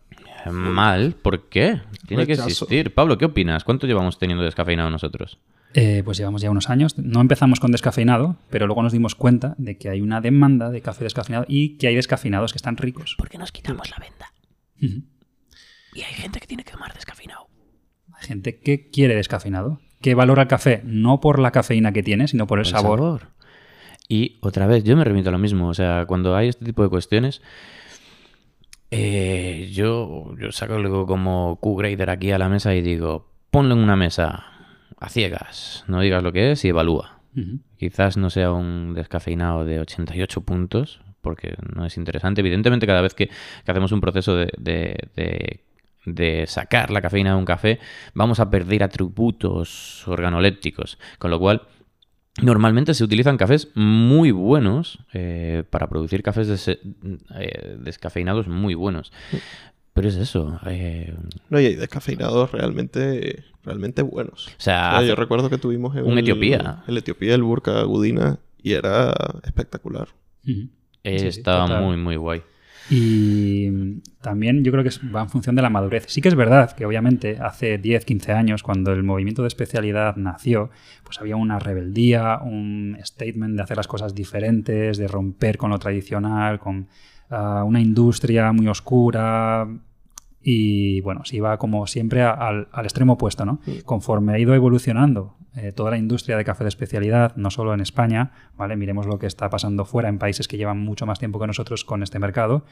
Mal, ¿por qué? Tiene que existir. Pablo, ¿qué opinas? ¿Cuánto llevamos teniendo descafeinado nosotros? Eh, pues llevamos ya unos años. No empezamos con descafeinado, pero luego nos dimos cuenta de que hay una demanda de café descafeinado y que hay descafeinados que están ricos. Porque nos quitamos la venda. Y hay gente que tiene que tomar descafeinado. Hay gente que quiere descafeinado, que valora el café no por la cafeína que tiene, sino por el, sabor. Y otra vez, yo me remito a lo mismo. O sea, cuando hay este tipo de cuestiones, eh, yo, yo saco luego como Q-Grader aquí a la mesa y digo, ponlo en una mesa a ciegas, no digas lo que es y evalúa. Quizás no sea un descafeinado de 88 puntos, porque no es interesante. Evidentemente, cada vez que, que hacemos un proceso de, de- de- de sacar la cafeína de un café, vamos a perder atributos organolépticos. Con lo cual, normalmente se utilizan cafés muy buenos eh, para producir cafés des- eh, descafeinados muy buenos. Pero es eso. eh, No, y hay descafeinados realmente, realmente buenos. o sea, O sea, hace- yo recuerdo que tuvimos en un el, Etiopía. El Etiopía, el Burka Gudina, y era espectacular. Eh, sí, estaba total. muy, muy guay. Y también yo creo que va en función de la madurez. Sí que es verdad que obviamente hace 10, 15 años, cuando el movimiento de especialidad nació, pues había una rebeldía, un statement de hacer las cosas diferentes, de romper con lo tradicional, con ah, una industria muy oscura. Y bueno, se iba como siempre a- al, al extremo opuesto, ¿no? Conforme ha ido evolucionando eh, toda la industria de café de especialidad, no solo en España, ¿vale? Miremos lo que está pasando fuera en países que llevan mucho más tiempo que nosotros con este mercado.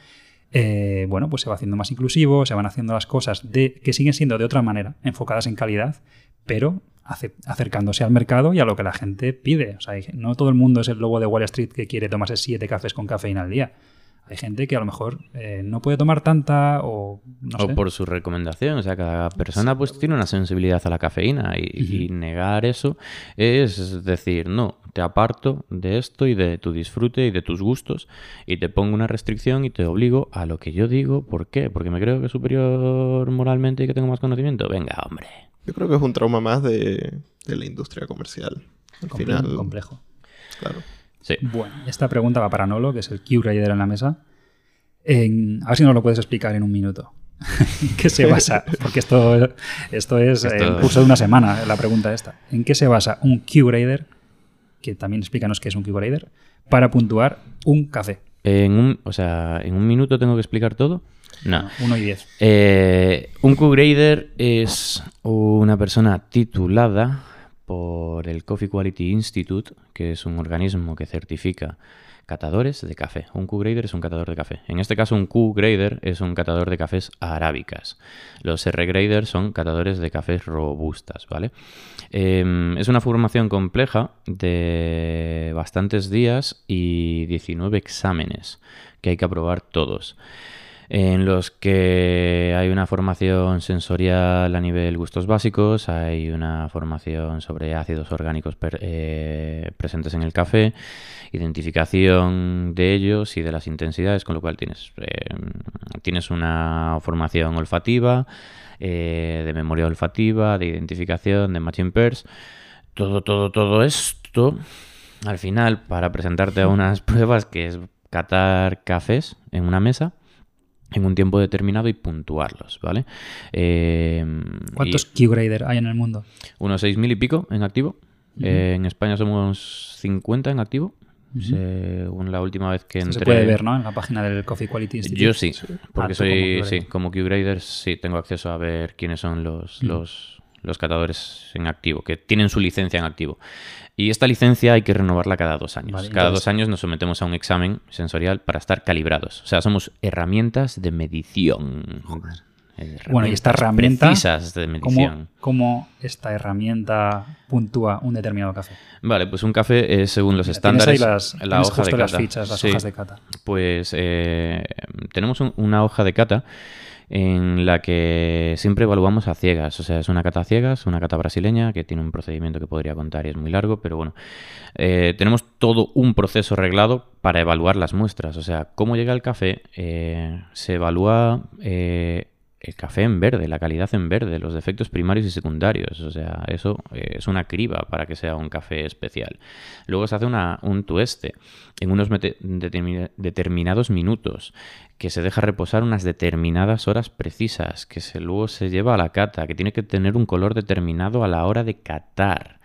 eh, bueno, pues se va haciendo más inclusivo, se van haciendo las cosas de, que siguen siendo de otra manera, enfocadas en calidad, pero ace- acercándose al mercado y a lo que la gente pide. O sea, no todo el mundo es el lobo de Wall Street que quiere tomarse siete cafés con cafeína al día. Hay gente que a lo mejor eh, no puede tomar tanta o no o sé. por su recomendación. O sea, cada persona pues tiene una sensibilidad a la cafeína y, y negar eso es decir, no, te aparto de esto y de tu disfrute y de tus gustos y te pongo una restricción y te obligo a lo que yo digo. ¿Por qué? Porque me creo que es superior moralmente y que tengo más conocimiento. Venga, hombre. Yo creo que es un trauma más de, de la industria comercial. Al final, complejo. claro. Sí. Bueno, esta pregunta va para Nolo, que es el Q-Rider en la mesa. En- a ver si nos lo puedes explicar en un minuto. ¿En qué se basa? Porque esto, esto es Esto- el curso de una semana, la pregunta esta. ¿En qué se basa un Q-Rider, que también explícanos qué es un Q-Rider, para puntuar un café? En un, o sea, ¿en un minuto tengo que explicar todo? No. 1 y 10. Eh, un Q-Grader es una persona titulada por el Coffee Quality Institute, que es un organismo que certifica catadores de café. Un Q-Grader es un catador de café. En este caso, un Q-Grader es un catador de cafés arábicas. Los R-Graders son catadores de cafés robustas, ¿vale? Eh, es una formación compleja de bastantes días y 19 exámenes que hay que aprobar todos en los que hay una formación sensorial a nivel gustos básicos, hay una formación sobre ácidos orgánicos per- eh, presentes en el café, identificación de ellos y de las intensidades, con lo cual tienes, eh, tienes una formación olfativa, eh, de memoria olfativa, de identificación, de matching pairs, todo, todo, todo esto, al final, para presentarte a unas pruebas que es catar cafés en una mesa en un tiempo determinado y puntuarlos, ¿vale? Eh, ¿Cuántos Q-Grader hay en el mundo? unos 6.000 y pico en activo. Eh, en España somos 50 en activo. Según la última vez que entré... se puede ver, ¿no? En la página del Coffee Quality Institute. Yo sí, porque Ah, como soy, Q-grader. sí, como Q-Grader sí tengo acceso a ver quiénes son los, los, los catadores en activo, que tienen su licencia en activo. Y esta licencia hay que renovarla cada dos años. Vale, cada entonces- dos años nos sometemos a un examen sensorial para estar calibrados. O sea, somos herramientas de medición. Eh, Bueno, y esta herramientas herramienta, precisas de medición. ¿cómo, cómo esta herramienta puntúa un determinado café? Vale, pues un café es según los estándares. ahí las, la de las fichas, las Sí. hojas de cata. Pues eh, tenemos un- una hoja de cata en la que siempre evaluamos a ciegas. O sea, es una cata a ciegas, una cata brasileña, que tiene un procedimiento que podría contar y es muy largo, pero bueno. Eh, tenemos todo un proceso reglado para evaluar las muestras. O sea, cómo llega el café, eh, se evalúa eh, el café en verde, la calidad en verde, los defectos primarios y secundarios. O sea, eso eh, es una criba para que sea un café especial. Luego se hace una, un tueste en unos determinados minutos, que se deja reposar unas determinadas horas precisas, que luego se lleva a la cata, que tiene que tener un color determinado a la hora de catar.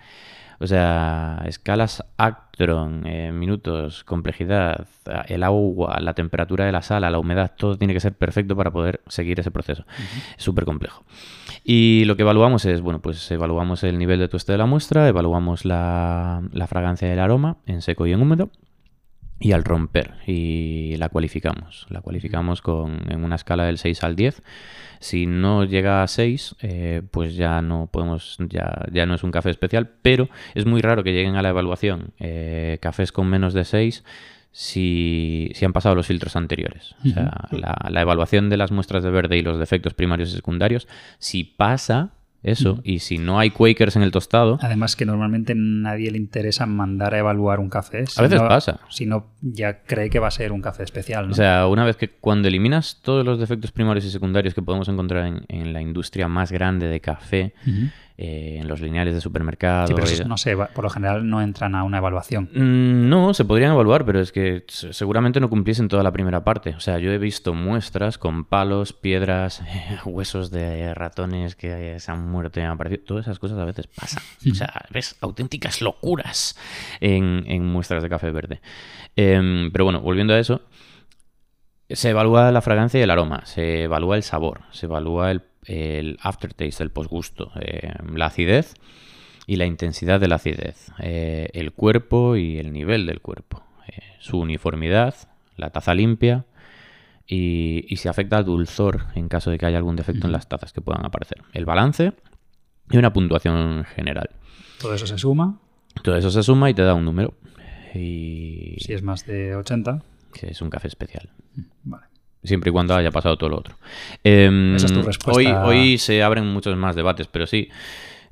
O sea, escalas Actron, eh, minutos, complejidad, el agua, la temperatura de la sala, la humedad, todo tiene que ser perfecto para poder seguir ese proceso. Es súper complejo. Y lo que evaluamos es, bueno, pues evaluamos el nivel de tueste de la muestra, evaluamos la, la fragancia y el aroma en seco y en húmedo. Y al romper, y la cualificamos. La cualificamos con, en una escala del 6 al 10. Si no llega a 6, eh, pues ya no podemos, ya, ya no es un café especial, pero es muy raro que lleguen a la evaluación eh, cafés con menos de 6 si, si han pasado los filtros anteriores. O sea, la, la evaluación de las muestras de verde y los defectos primarios y secundarios, si pasa eso, y si no hay Quakers en el tostado, Además que normalmente nadie le interesa mandar a evaluar un café. si A veces no- pasa. Si no, ya cree que va a ser un café especial. ¿no? O sea, una vez que cuando eliminas todos los defectos primarios y secundarios que podemos encontrar en, en la industria más grande de café. Eh, en los lineales de supermercado. Sí, pero eso no sé, por lo general no entran a una evaluación. Mm, No, se podrían evaluar, pero es que se- seguramente no cumpliesen toda la primera parte. O sea, yo he visto muestras con palos, piedras, huesos de ratones que se han muerto y han aparecido. Todas esas cosas a veces pasan. O sea, ves auténticas locuras en, en muestras de café verde. Em, pero bueno, volviendo a eso, se evalúa la fragancia y el aroma, se evalúa el sabor, se evalúa el, el aftertaste, el posgusto, eh, la acidez y la intensidad de la acidez, eh, el cuerpo y el nivel del cuerpo, eh, su uniformidad, la taza limpia y, y si afecta al dulzor en caso de que haya algún defecto en las tazas que puedan aparecer, el balance y una puntuación general. Todo eso se suma. Todo eso se suma y te da un número. Y Si es más de 80, que es un café especial. vale. Siempre y cuando haya pasado todo lo otro. Em, Esa es tu respuesta. Hoy, hoy se abren muchos más debates, pero sí,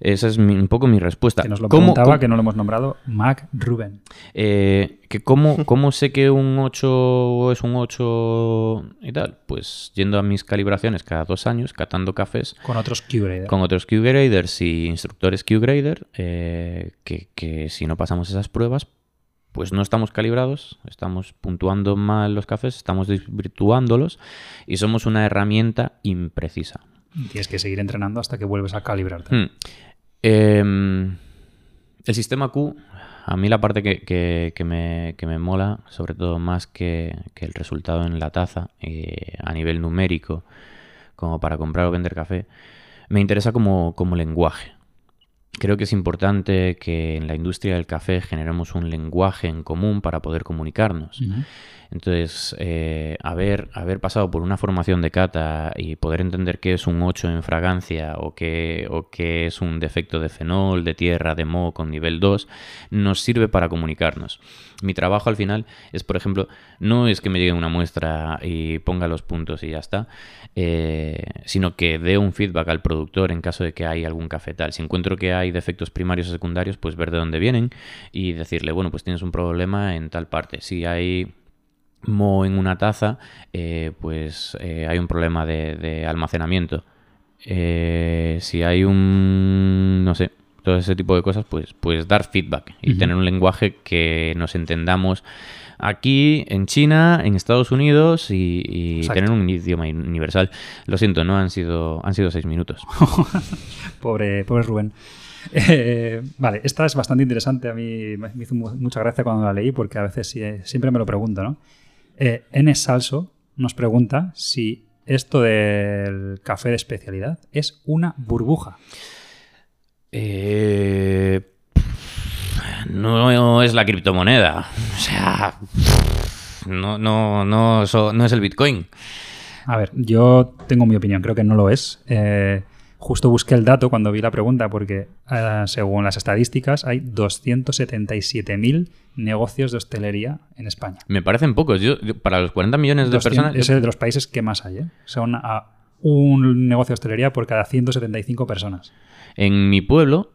esa es mi- un poco mi respuesta. Que nos lo ¿Cómo- preguntaba, cómo- que no lo hemos nombrado, Mac Ruben. eh, que cómo, ¿Cómo sé que un 8 es un 8 y tal? Pues yendo a mis calibraciones cada dos años, catando cafés Con otros Q-Grader. con otros Q-Graders y instructores Q-Grader, eh, que, que si no pasamos esas pruebas, pues no estamos calibrados, estamos puntuando mal los cafés, estamos desvirtuándolos y somos una herramienta imprecisa. Tienes que seguir entrenando hasta que vuelves a calibrarte. Hmm. Em, el sistema Q a mí la parte que, que- que me, que me mola, sobre todo más que, que el resultado en la taza, eh, a nivel numérico, como para comprar o vender café, me interesa como, como lenguaje. Creo que es importante que en la industria del café generemos un lenguaje en común para poder comunicarnos. Entonces, eh, haber, haber pasado por una formación de cata y poder entender qué es un 8 en fragancia o qué, o qué es un defecto de fenol, de tierra, de moho con nivel 2, nos sirve para comunicarnos. Mi trabajo al final es, por ejemplo, no es que me llegue una muestra y ponga los puntos y ya está, eh, sino que dé un feedback al productor en caso de que hay algún cafetal. Si encuentro que hay defectos primarios o secundarios, pues ver de dónde vienen y decirle, bueno, pues tienes un problema en tal parte. Si hay mo en una taza, eh, pues eh, hay un problema de, de almacenamiento. Eh, si hay un, no sé, todo ese tipo de cosas, pues, pues dar feedback y tener un lenguaje que nos entendamos aquí, en China, en Estados Unidos y, tener un idioma universal. Lo siento, no han sido, han sido seis minutos. Pobre, pobre Rubén. Eh, vale, esta es bastante interesante. A mí me hizo mu- mucha gracia cuando la leí porque a veces sí- siempre me lo pregunto, ¿no? Eh, N. Salso nos pregunta si esto del café de especialidad es una burbuja. Eh, no es la criptomoneda. O sea, no, no, no, eso no es el Bitcoin. A ver, yo tengo mi opinión, creo que no lo es. Eh, justo busqué el dato cuando vi la pregunta porque eh, según las estadísticas hay 277.000 negocios de hostelería en España. Me parecen pocos. Yo, yo- para los 40 millones de 200 personas. es el de los países que más hay. ¿eh? Son a un negocio de hostelería por cada 175 personas. En mi pueblo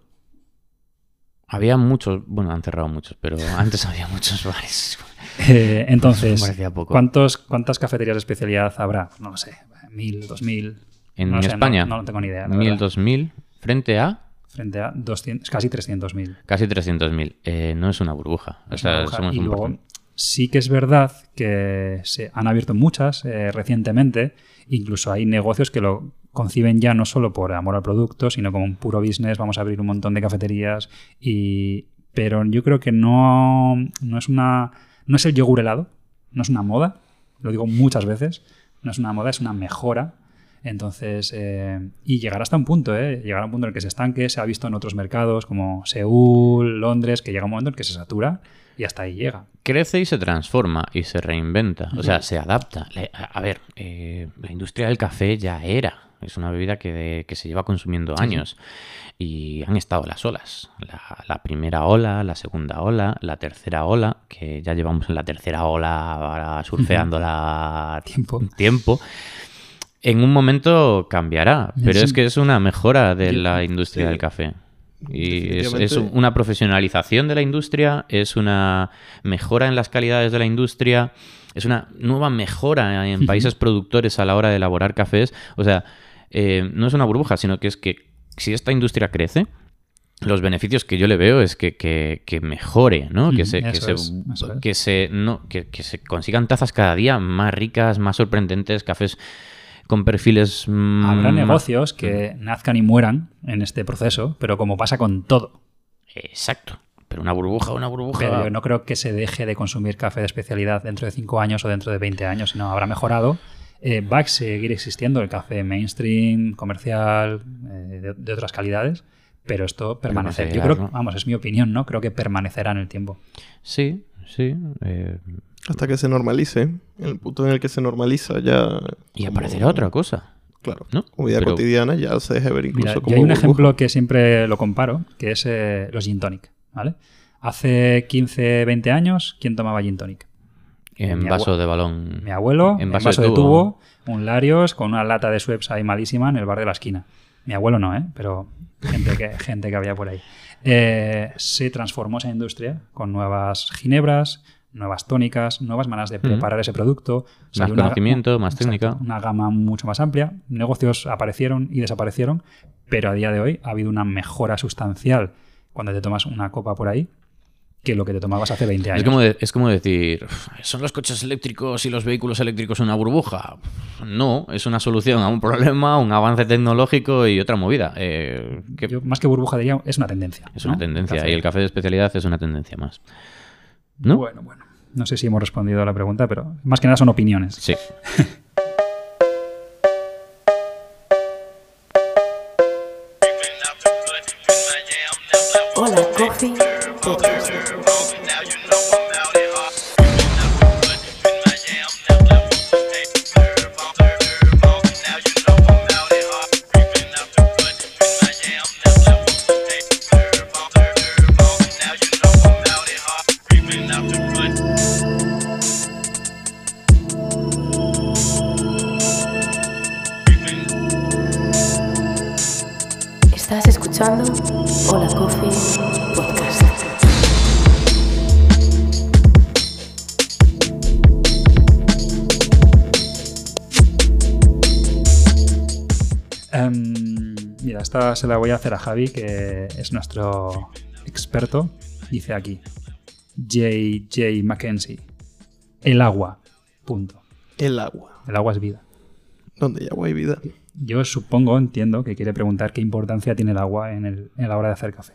había muchos. Bueno, han cerrado muchos, pero antes había muchos bares. Eh, entonces, poco. ¿cuántos, ¿cuántas cafeterías de especialidad habrá? No lo sé, mil, dos mil. En no sé, no- España, no, lo tengo ni idea. mil, dos mil, frente a Frente a 200, casi 300.000. casi 300.000. Eh, no es una burbuja. O Es una burbuja. somos y un luego sí que es verdad que se han abierto muchas eh, recientemente. Incluso hay negocios que lo conciben ya no solo por amor al producto, sino como un puro business. Vamos a abrir un montón de cafeterías. Y... Pero yo creo que no, no es una. No es el yogur helado, no es una moda. Lo digo muchas veces. No es una moda, es una mejora. Entonces, eh, y llegar hasta un punto, ¿eh? Llegar a un punto en el que se estanque, se ha visto en otros mercados como Seúl, Londres, que llega un momento en que se satura y hasta ahí llega. crece y se transforma y se reinventa, o sea, se adapta. A ver, eh, la industria del café ya era, es una bebida que, de- que se lleva consumiendo años y han estado las olas. La, la primera ola, la segunda ola, la tercera ola, que ya llevamos en la tercera ola ahora surfeando la Tiempo. tiempo. En un momento cambiará, pero Sí. es que es una mejora de la industria sí. del café. Y es, una profesionalización de la industria, es una mejora en las calidades de la industria, es una nueva mejora en países productores a la hora de elaborar cafés. O sea, eh, no es una burbuja, sino que es que si esta industria crece, los beneficios que yo le veo es que, que- que mejore, ¿no? Que se, que se, es, eso es. que se, no, que, que se consigan tazas cada día más ricas, más sorprendentes, cafés con perfiles... mm, Habrá negocios que nazcan y mueran en este proceso, pero como pasa con todo. Exacto. Pero una burbuja, una burbuja... Pero yo no creo que se deje de consumir café de especialidad dentro de 5 años o dentro de 20 años, sino habrá mejorado. Eh, va a seguir existiendo el café mainstream, comercial, eh, de, de otras calidades, pero esto permanecerá. Yo creo, ¿no? vamos, es mi opinión, ¿no? Creo que permanecerá en el tiempo. Sí, sí. eh, Hasta que se normalice. En el punto en el que se normaliza ya... y como- aparecerá otra cosa. Claro. ¿no? Como vida Pero- cotidiana ya se deje ver incluso Mira, yo hay un burbuja. ejemplo que siempre lo comparo, que es eh, los gin tonic, ¿vale? Hace 15, 20 años, ¿quién tomaba gin tonic? En Mi vaso de balón. Mi abuelo, En en vaso de de, tubo. tubo, un Larios con una lata de Schweppes ahí malísima en el bar de la esquina. Mi abuelo no, ¿eh? Pero gente que, gente que había por ahí. Eh, se transformó esa industria con nuevas ginebras, nuevas tónicas, nuevas maneras de preparar ese producto. Más conocimiento, más técnica. Una gama mucho más amplia. Negocios aparecieron y desaparecieron, pero a día de hoy ha habido una mejora sustancial cuando te tomas una copa por ahí que lo que te tomabas hace 20 años. Es como, de- es como decir, ¿son los coches eléctricos y los vehículos eléctricos una burbuja? No, es una solución a un problema, un avance tecnológico y otra movida. Eh, que Yo, más que burbuja diría, es una tendencia. es ¿no? una tendencia y el café de especialidad es una tendencia más. ¿No? Bueno, bueno. No sé si hemos respondido a la pregunta, pero más que nada son opiniones. Sí. se la voy a hacer a Javi, que es nuestro experto. Dice aquí, J.J. Mackenzie. El agua. Punto. El agua. El agua es vida. Donde hay agua hay vida. Yo supongo, entiendo, que quiere preguntar qué importancia tiene el agua en, el- en la hora de hacer café.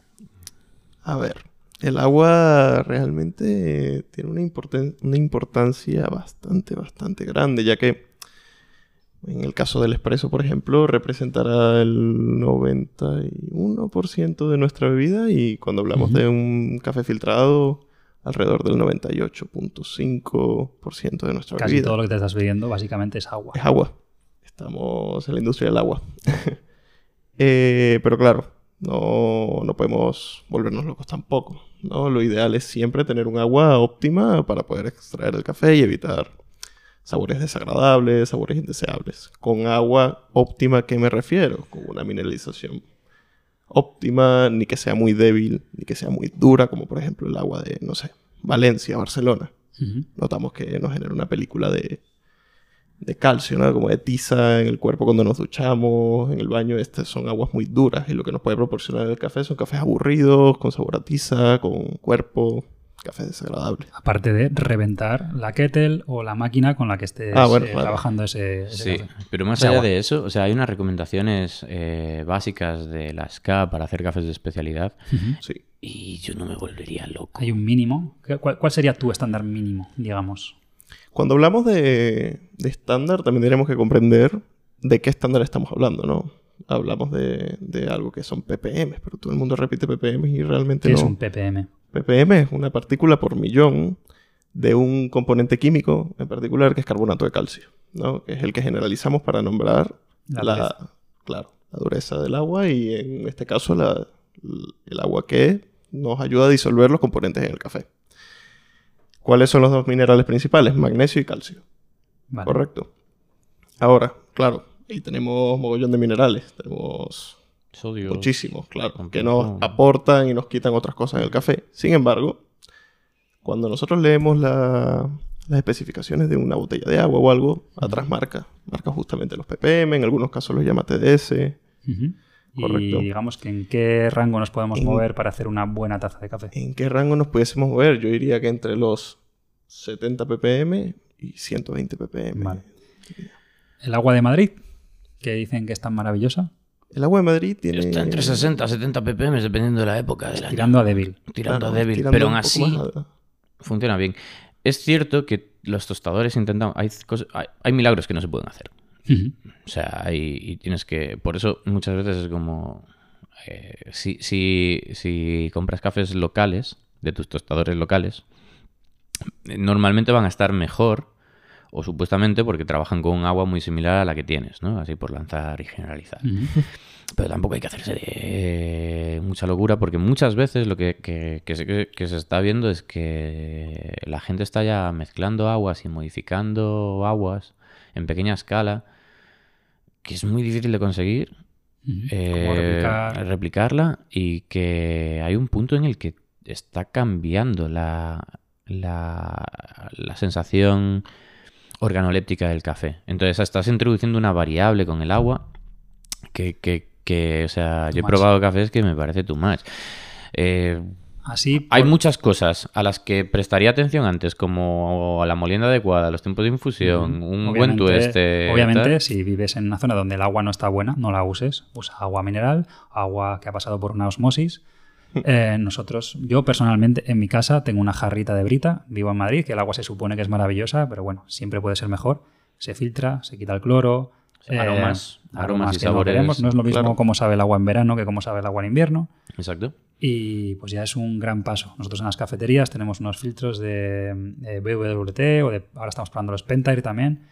A ver, el agua realmente tiene una, importan- una importancia bastante, bastante grande, ya que en el caso del espresso, por ejemplo, representará el 91% de nuestra bebida y cuando hablamos de un café filtrado, alrededor del 98.5% de nuestra Casi bebida. todo lo que te estás bebiendo básicamente es agua. Es agua. Estamos en la industria del agua. Eh, pero claro, no, no podemos volvernos locos tampoco. ¿no? Lo ideal es siempre tener un agua óptima para poder extraer el café y evitar sabores desagradables, sabores indeseables. Con agua óptima, ¿a qué me refiero? Con una mineralización óptima, ni que sea muy débil, ni que sea muy dura, como por ejemplo el agua de, no sé, Valencia, Barcelona notamos que nos genera una película de, de calcio, ¿no? Como de tiza en el cuerpo cuando nos duchamos, en el baño. Estas son aguas muy duras y lo que nos puede proporcionar el café son cafés aburridos, con sabor a tiza, con cuerpo, cafés desagradables. Aparte de reventar la kettle o la máquina con la que estés Ah, bueno, eh, claro. trabajando ese, ese Sí, café. pero más allá agua. de eso, o sea, hay unas recomendaciones eh, básicas de la SCA para hacer cafés de especialidad. Sí. y yo no me volvería loco. Hay un mínimo. ¿Qué- ¿Cuál, cuál sería tu estándar mínimo, digamos? Cuando hablamos de, de estándar, también tenemos que comprender de qué estándar estamos hablando, ¿no? Hablamos de, de algo que son ppm, pero todo el mundo repite ppm y realmente ¿Qué no. es un ppm? Ppm es una partícula por millón de un componente químico en particular que es carbonato de calcio, ¿no? Que es el que generalizamos para nombrar La claro, la dureza del agua y en este caso la- el agua que nos ayuda a disolver los componentes en el café. ¿Cuáles son los dos minerales principales? Magnesio y calcio. Vale. Correcto. Ahora, claro, ahí tenemos mogollón de minerales. Tenemos Muchísimos, claro, que nos aportan y nos quitan otras cosas en el café. Sin embargo, cuando nosotros leemos la- las especificaciones de una botella de agua o algo, atrás marca, marca justamente los ppm, en algunos casos los llama TDS. Correcto. Y digamos que en qué rango nos podemos En- mover para hacer una buena taza de café. ¿En qué rango nos pudiésemos mover? Yo diría que entre los 70 ppm y 120 ppm. Vale. El agua de Madrid, que dicen que es tan maravillosa, El agua de Madrid tiene... Está entre 60 y 70 ppm dependiendo de la época del año. tirando a débil. Tirando claro, a débil, tirando pero aún así a- funciona bien. Es cierto que los tostadores intentan... Hay, cosas- hay, hay milagros que no se pueden hacer. O sea, hay, y tienes que... Por eso muchas veces es como... eh, si, si, si compras cafés locales, de tus tostadores locales, eh, normalmente van a estar mejor, o supuestamente porque trabajan con un agua muy similar a la que tienes, ¿no? Así por lanzar y generalizar. Pero tampoco hay que hacerse de mucha locura porque muchas veces lo que, que- que se, que- que se está viendo es que la gente está ya mezclando aguas y modificando aguas en pequeña escala, que es muy difícil de conseguir, eh, Como replicar- replicarla y que hay un punto en el que está cambiando la, la, la sensación organoléptica del café. Entonces estás introduciendo una variable con el agua que, que- que, o sea, yo he probado cafés que me parece too much. Eh, Así, Hay muchas cosas a las que prestaría atención antes, como a la molienda adecuada, los tiempos de infusión, un buen Obviamente- tueste. Obviamente, tal. si vives en una zona donde el agua no está buena, no la uses. Usa agua mineral, agua que ha pasado por una osmosis. Eh, nosotros, yo personalmente en mi casa tengo una jarrita de brita, vivo en Madrid, que el agua se supone que es maravillosa, pero bueno, siempre puede ser mejor. Se filtra, se quita el cloro. eh, Aromas, aromas y que no sabores, queremos. No es lo mismo claro. cómo sabe el agua en verano que cómo sabe el agua en invierno. Exacto. Y pues ya es un gran paso. Nosotros en las cafeterías tenemos unos filtros de, eh, BWT o de, ahora estamos probando los Pentair también.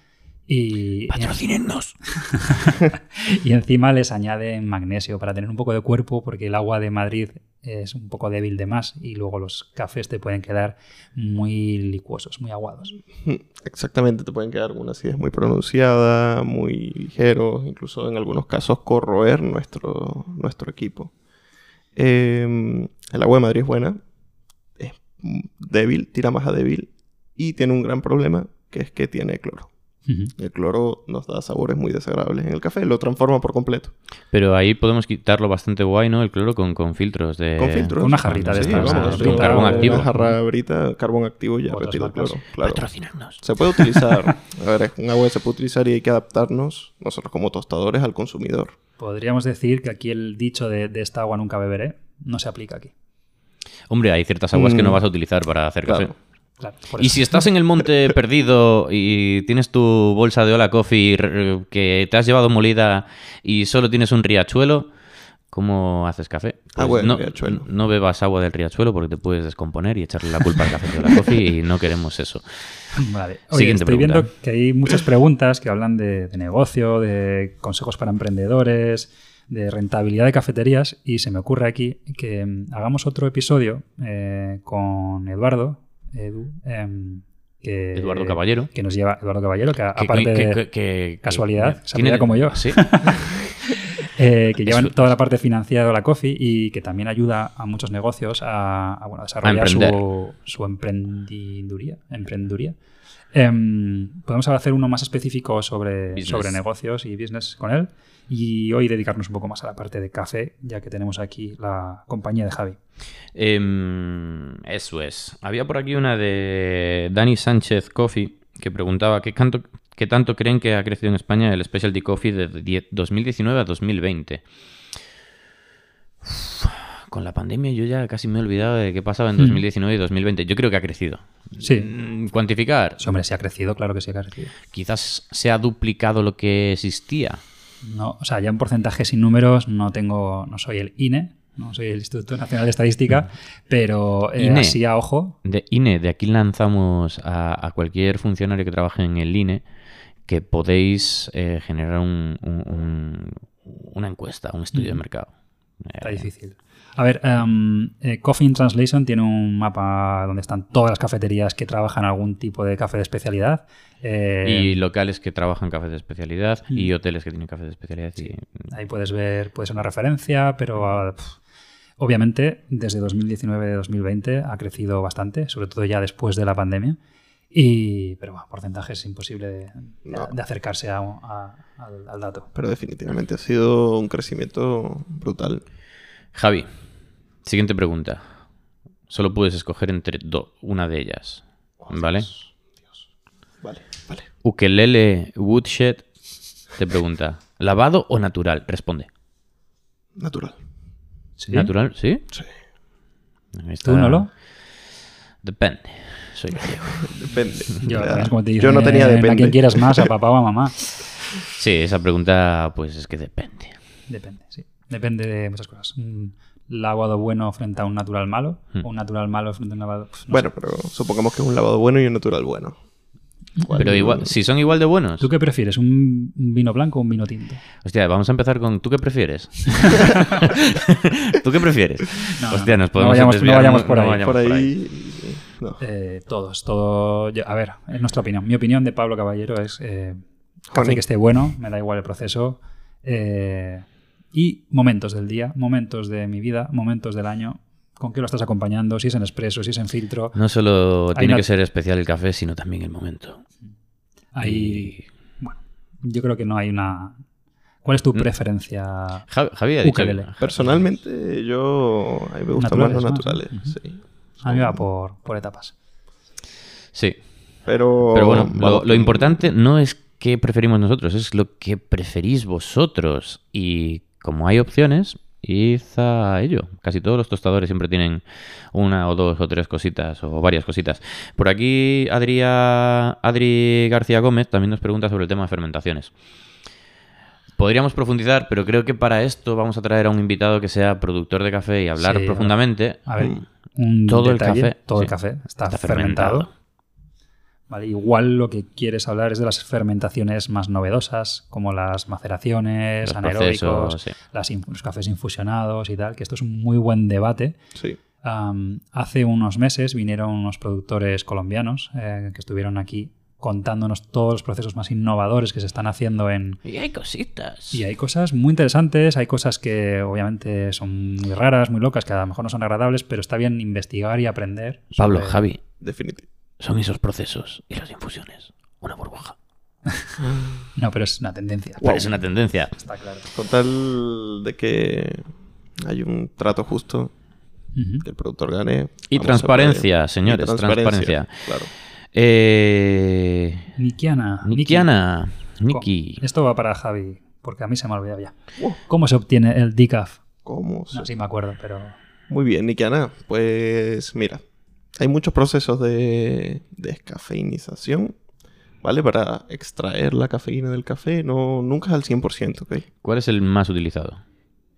Y, Patrocínennos. y encima les añaden magnesio para tener un poco de cuerpo porque el agua de Madrid es un poco débil de más y luego los cafés te pueden quedar muy licuosos, muy aguados. Exactamente, te pueden quedar una acidez muy pronunciada, muy ligeros, incluso en algunos casos corroer nuestro, nuestro equipo. Eh, el agua de Madrid es buena, es débil, tira más a débil y tiene un gran problema que es que tiene cloro. El cloro nos da sabores muy desagradables en el café, lo transforma por completo. Pero ahí podemos quitarlo bastante guay, ¿no? El cloro con, con filtros de... Con filtros. con una jarrita de Sí, estas, vamos, de con carbón activo. Una jarra brita, carbón activo ya retira el cloro. Claro. Patrocínennos. Se puede utilizar. A ver, es un agua que se puede utilizar y hay que adaptarnos, nosotros como tostadores, al consumidor. Podríamos decir que aquí el dicho de, de esta agua nunca beberé no se aplica aquí. Hombre, hay ciertas aguas que no Mm. vas a utilizar para hacer Claro. café. Claro, Y si estás en el monte perdido y tienes tu bolsa de Hola Coffee que te has llevado molida y solo tienes un riachuelo, ¿cómo haces café? Pues Agua del no, riachuelo. no bebas agua del riachuelo porque te puedes descomponer y echarle la culpa al café de Hola Coffee y no queremos eso. Vale. Oye, Siguiente estoy pregunta. viendo que hay muchas preguntas que hablan de, de negocio, de consejos para emprendedores, de rentabilidad de cafeterías y se me ocurre aquí que mm, hagamos otro episodio eh, con Eduardo, Edu, em, que, Eduardo Caballero. que nos lleva Eduardo Caballero, que Que- aparte que- de que- casualidad, se como yo. Sí. eh, que llevan toda la parte financiera de la Coffee y que también ayuda a muchos negocios a, a, bueno, a desarrollar su, su emprendiduría. emprenduría. Em, podemos hacer uno más específico sobre, Business. sobre negocios y business con él y hoy dedicarnos un poco más a la parte de café, ya que tenemos aquí la compañía de Javi. Em, eso es. Había por aquí una de Dani Sánchez Coffee que preguntaba ¿qué, canto- qué tanto creen que ha crecido en España el Specialty Coffee de die- 2019 a 2020. Con la pandemia yo ya casi me he olvidado de qué pasaba en 2019 y 2020. Yo creo que ha crecido. Sí. Mm, Cuantificar. Sí, hombre, si ha crecido, claro que sí ha crecido. Quizás se ha duplicado lo que existía. No, o sea, ya en porcentajes y números no tengo, no soy el INE, no soy el Instituto Nacional de Estadística, pero eh, INE. así a ojo, De INE, de aquí lanzamos a, a cualquier funcionario que trabaje en el INE que podéis eh, generar un- un- un- una encuesta, un estudio de mercado. está Eh, difícil. A ver, em, eh, Coffee in Translation tiene un mapa donde están todas las cafeterías que trabajan algún tipo de café de especialidad. eh, Y locales que trabajan cafés de especialidad y hoteles que tienen cafés de especialidad. y- Ahí puedes ver, puede ser una referencia, pero ah, obviamente desde 2019-2020 ha crecido bastante, sobre todo ya después de la pandemia. Y, pero bueno, porcentaje es imposible de, de- No. de acercarse a- a- al, al dato. Pero definitivamente ha sido un crecimiento brutal. Javi, siguiente pregunta. Solo puedes escoger entre do- una de ellas. ¿Vale? Vale, vale. Ukelele Woodshed te pregunta: ¿lavado o natural? Responde. Natural. ¿Sí? ¿Natural? ¿Sí? Sí. Está. ¿Tú, Nolo? Depende. Soy. Depende. Yo, como te yo no dicen, tenía A depende. quien quieras más, a papá o a mamá. Sí, esa pregunta, pues es que depende. Depende, sí. Depende de muchas cosas. Un lavado bueno frente a un natural malo, Hmm. o un natural malo frente a un lavado. no Bueno, pero supongamos que es un lavado bueno y un natural bueno. Pero igual, si son igual de buenos. ¿Tú qué prefieres? ¿Un, vino blanco o un vino tinto? Hostia, vamos a empezar con ¿tú qué prefieres? ¿Tú qué prefieres? No, no, Hostia, nos no podemos vayamos- no vayamos por ahí. vayamos Por ahí. No. Eh, todos, todo. yo- a ver, es nuestra opinión. Mi opinión de Pablo Caballero es eh, café que esté bueno, me da igual el proceso. eh, y momentos del día, momentos de mi vida, momentos del año. ¿Con qué lo estás acompañando? Si es en expreso, si es en filtro. No solo Hay tiene una- que ser especial el café, sino también el momento. Ahí, bueno, yo creo que no hay una ¿Cuál es tu preferencia? Ja- Javi dicho... Ukelele. Personalmente, yo. A mí me gustan más los Naturales, sí. A mí va por, por etapas. Sí. Pero. Pero bueno, lo, lo importante no es qué preferimos nosotros, es lo que preferís vosotros. Y como hay opciones, id a ello. Casi todos los tostadores siempre tienen una o dos o tres cositas o varias cositas. Por aquí Adria, Adri García Gómez también nos pregunta sobre el tema de fermentaciones. Podríamos profundizar, pero creo que para esto vamos a traer a un invitado que sea productor de café y hablar Sí, profundamente. A ver, un Todo el café, Todo el café está, está fermentado. fermentado. Vale, igual lo que quieres hablar es de las fermentaciones más novedosas, como las maceraciones, Los anaeróbicos, procesos, sí. las inf- los cafés infusionados y tal, que esto es un muy buen debate. Sí. Hace unos meses vinieron unos productores colombianos eh, que estuvieron aquí contándonos todos los procesos más innovadores que se están haciendo en... Y hay cositas. Y hay cosas muy interesantes, hay cosas que obviamente son muy raras, muy locas, que a lo mejor no son agradables, pero está bien investigar y aprender. Pablo, sobre- Javi, Definitivo. Son esos procesos y las infusiones. Una burbuja. No, pero es una tendencia. Parece una tendencia. Está claro. Con tal de que hay un trato justo, que el productor gane. Y transparencia, señores, y transparencia. Claro. Eh... Nikiana. Nikiana. Niki. Esto va para Javi, porque a mí se me ha olvidado ya. Wow. ¿Cómo se obtiene el decaf? ¿Cómo se- No, sí me acuerdo, pero... Muy bien, Nikiana. Pues mira, hay muchos procesos de descafeinización, ¿vale? Para extraer la cafeína del café, no, nunca es al 100%, ¿ok? ¿Cuál es el más utilizado?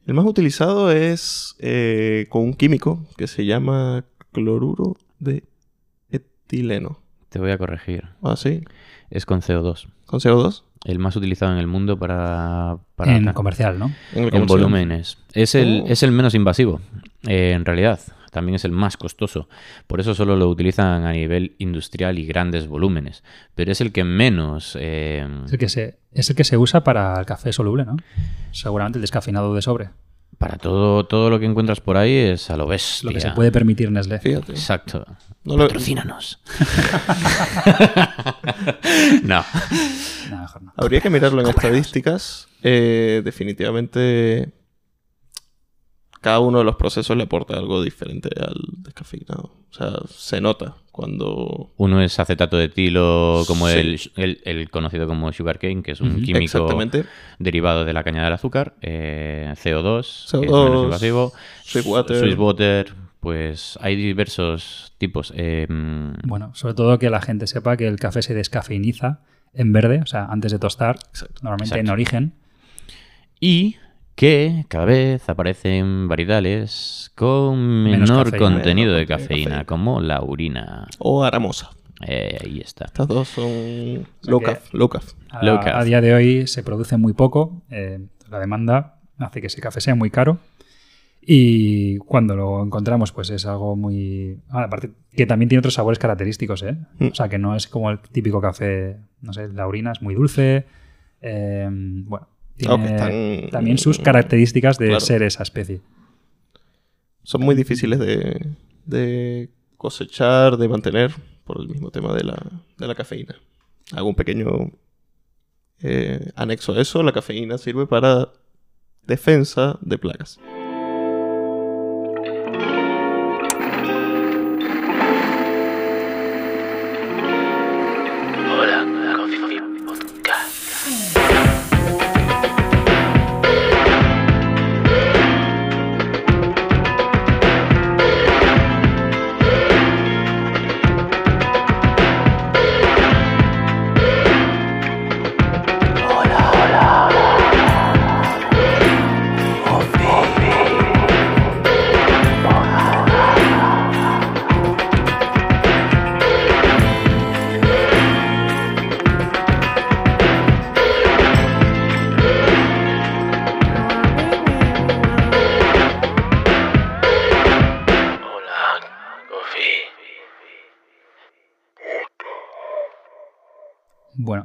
El más utilizado es eh, con un químico que se llama cloruro de etileno. Te voy a corregir. ¿Ah, sí? Es con CO2. ¿Con CO2? El más utilizado en el mundo para... para en comercial, ¿no? En, el en comercial. volúmenes. Es el, Oh. es el menos invasivo, eh, en realidad. También es el más costoso. Por eso solo lo utilizan a nivel industrial y grandes volúmenes. Pero es el que menos... eh, Es el, que se, es el que se usa para el café soluble, ¿no? Seguramente el descafeinado de sobre. para todo, todo lo que encuentras por ahí es a lo bestia. Lo que se puede permitir Nestlé. Fíjate. Exacto. No lo- Patrocínanos. no. No, mejor no. Habría que mirarlo en estadísticas. Eh, definitivamente, cada uno de los procesos le aporta algo diferente al descafeinado. O sea, se nota cuando... Uno es acetato de etilo, como Sí. el, el- el conocido como sugarcane, que es un químico Exactamente. derivado de la caña del azúcar. eh, CO2, que es CO2, menos invasivo. Sweet water. Swiss water. Pues hay diversos tipos. eh, Bueno, sobre todo que la gente sepa que el café se descafeiniza en verde, o sea, antes de tostar, Exacto. normalmente Exacto. en origen. y que cada vez aparecen variedades con Menos menor cafeína. contenido de Menos contenido de cafeína, cafeína. como la urina. O aramosa. Eh, ahí está. Estas dos son low caf, low caf. A, Low carb. a día de hoy se produce muy poco, eh, la demanda hace que ese café sea muy caro y cuando lo encontramos pues es algo muy... ah, aparte que también tiene otros sabores característicos, ¿eh? Mm. O sea que no es como el típico café, no sé, la orina es muy dulce, eh, bueno, tiene Aunque están- también sus características de Claro. ser esa especie. Son muy difíciles de, de cosechar, de mantener, por el mismo tema de la, de la cafeína. Hago un pequeño eh, anexo a eso. La cafeína sirve para defensa de plagas.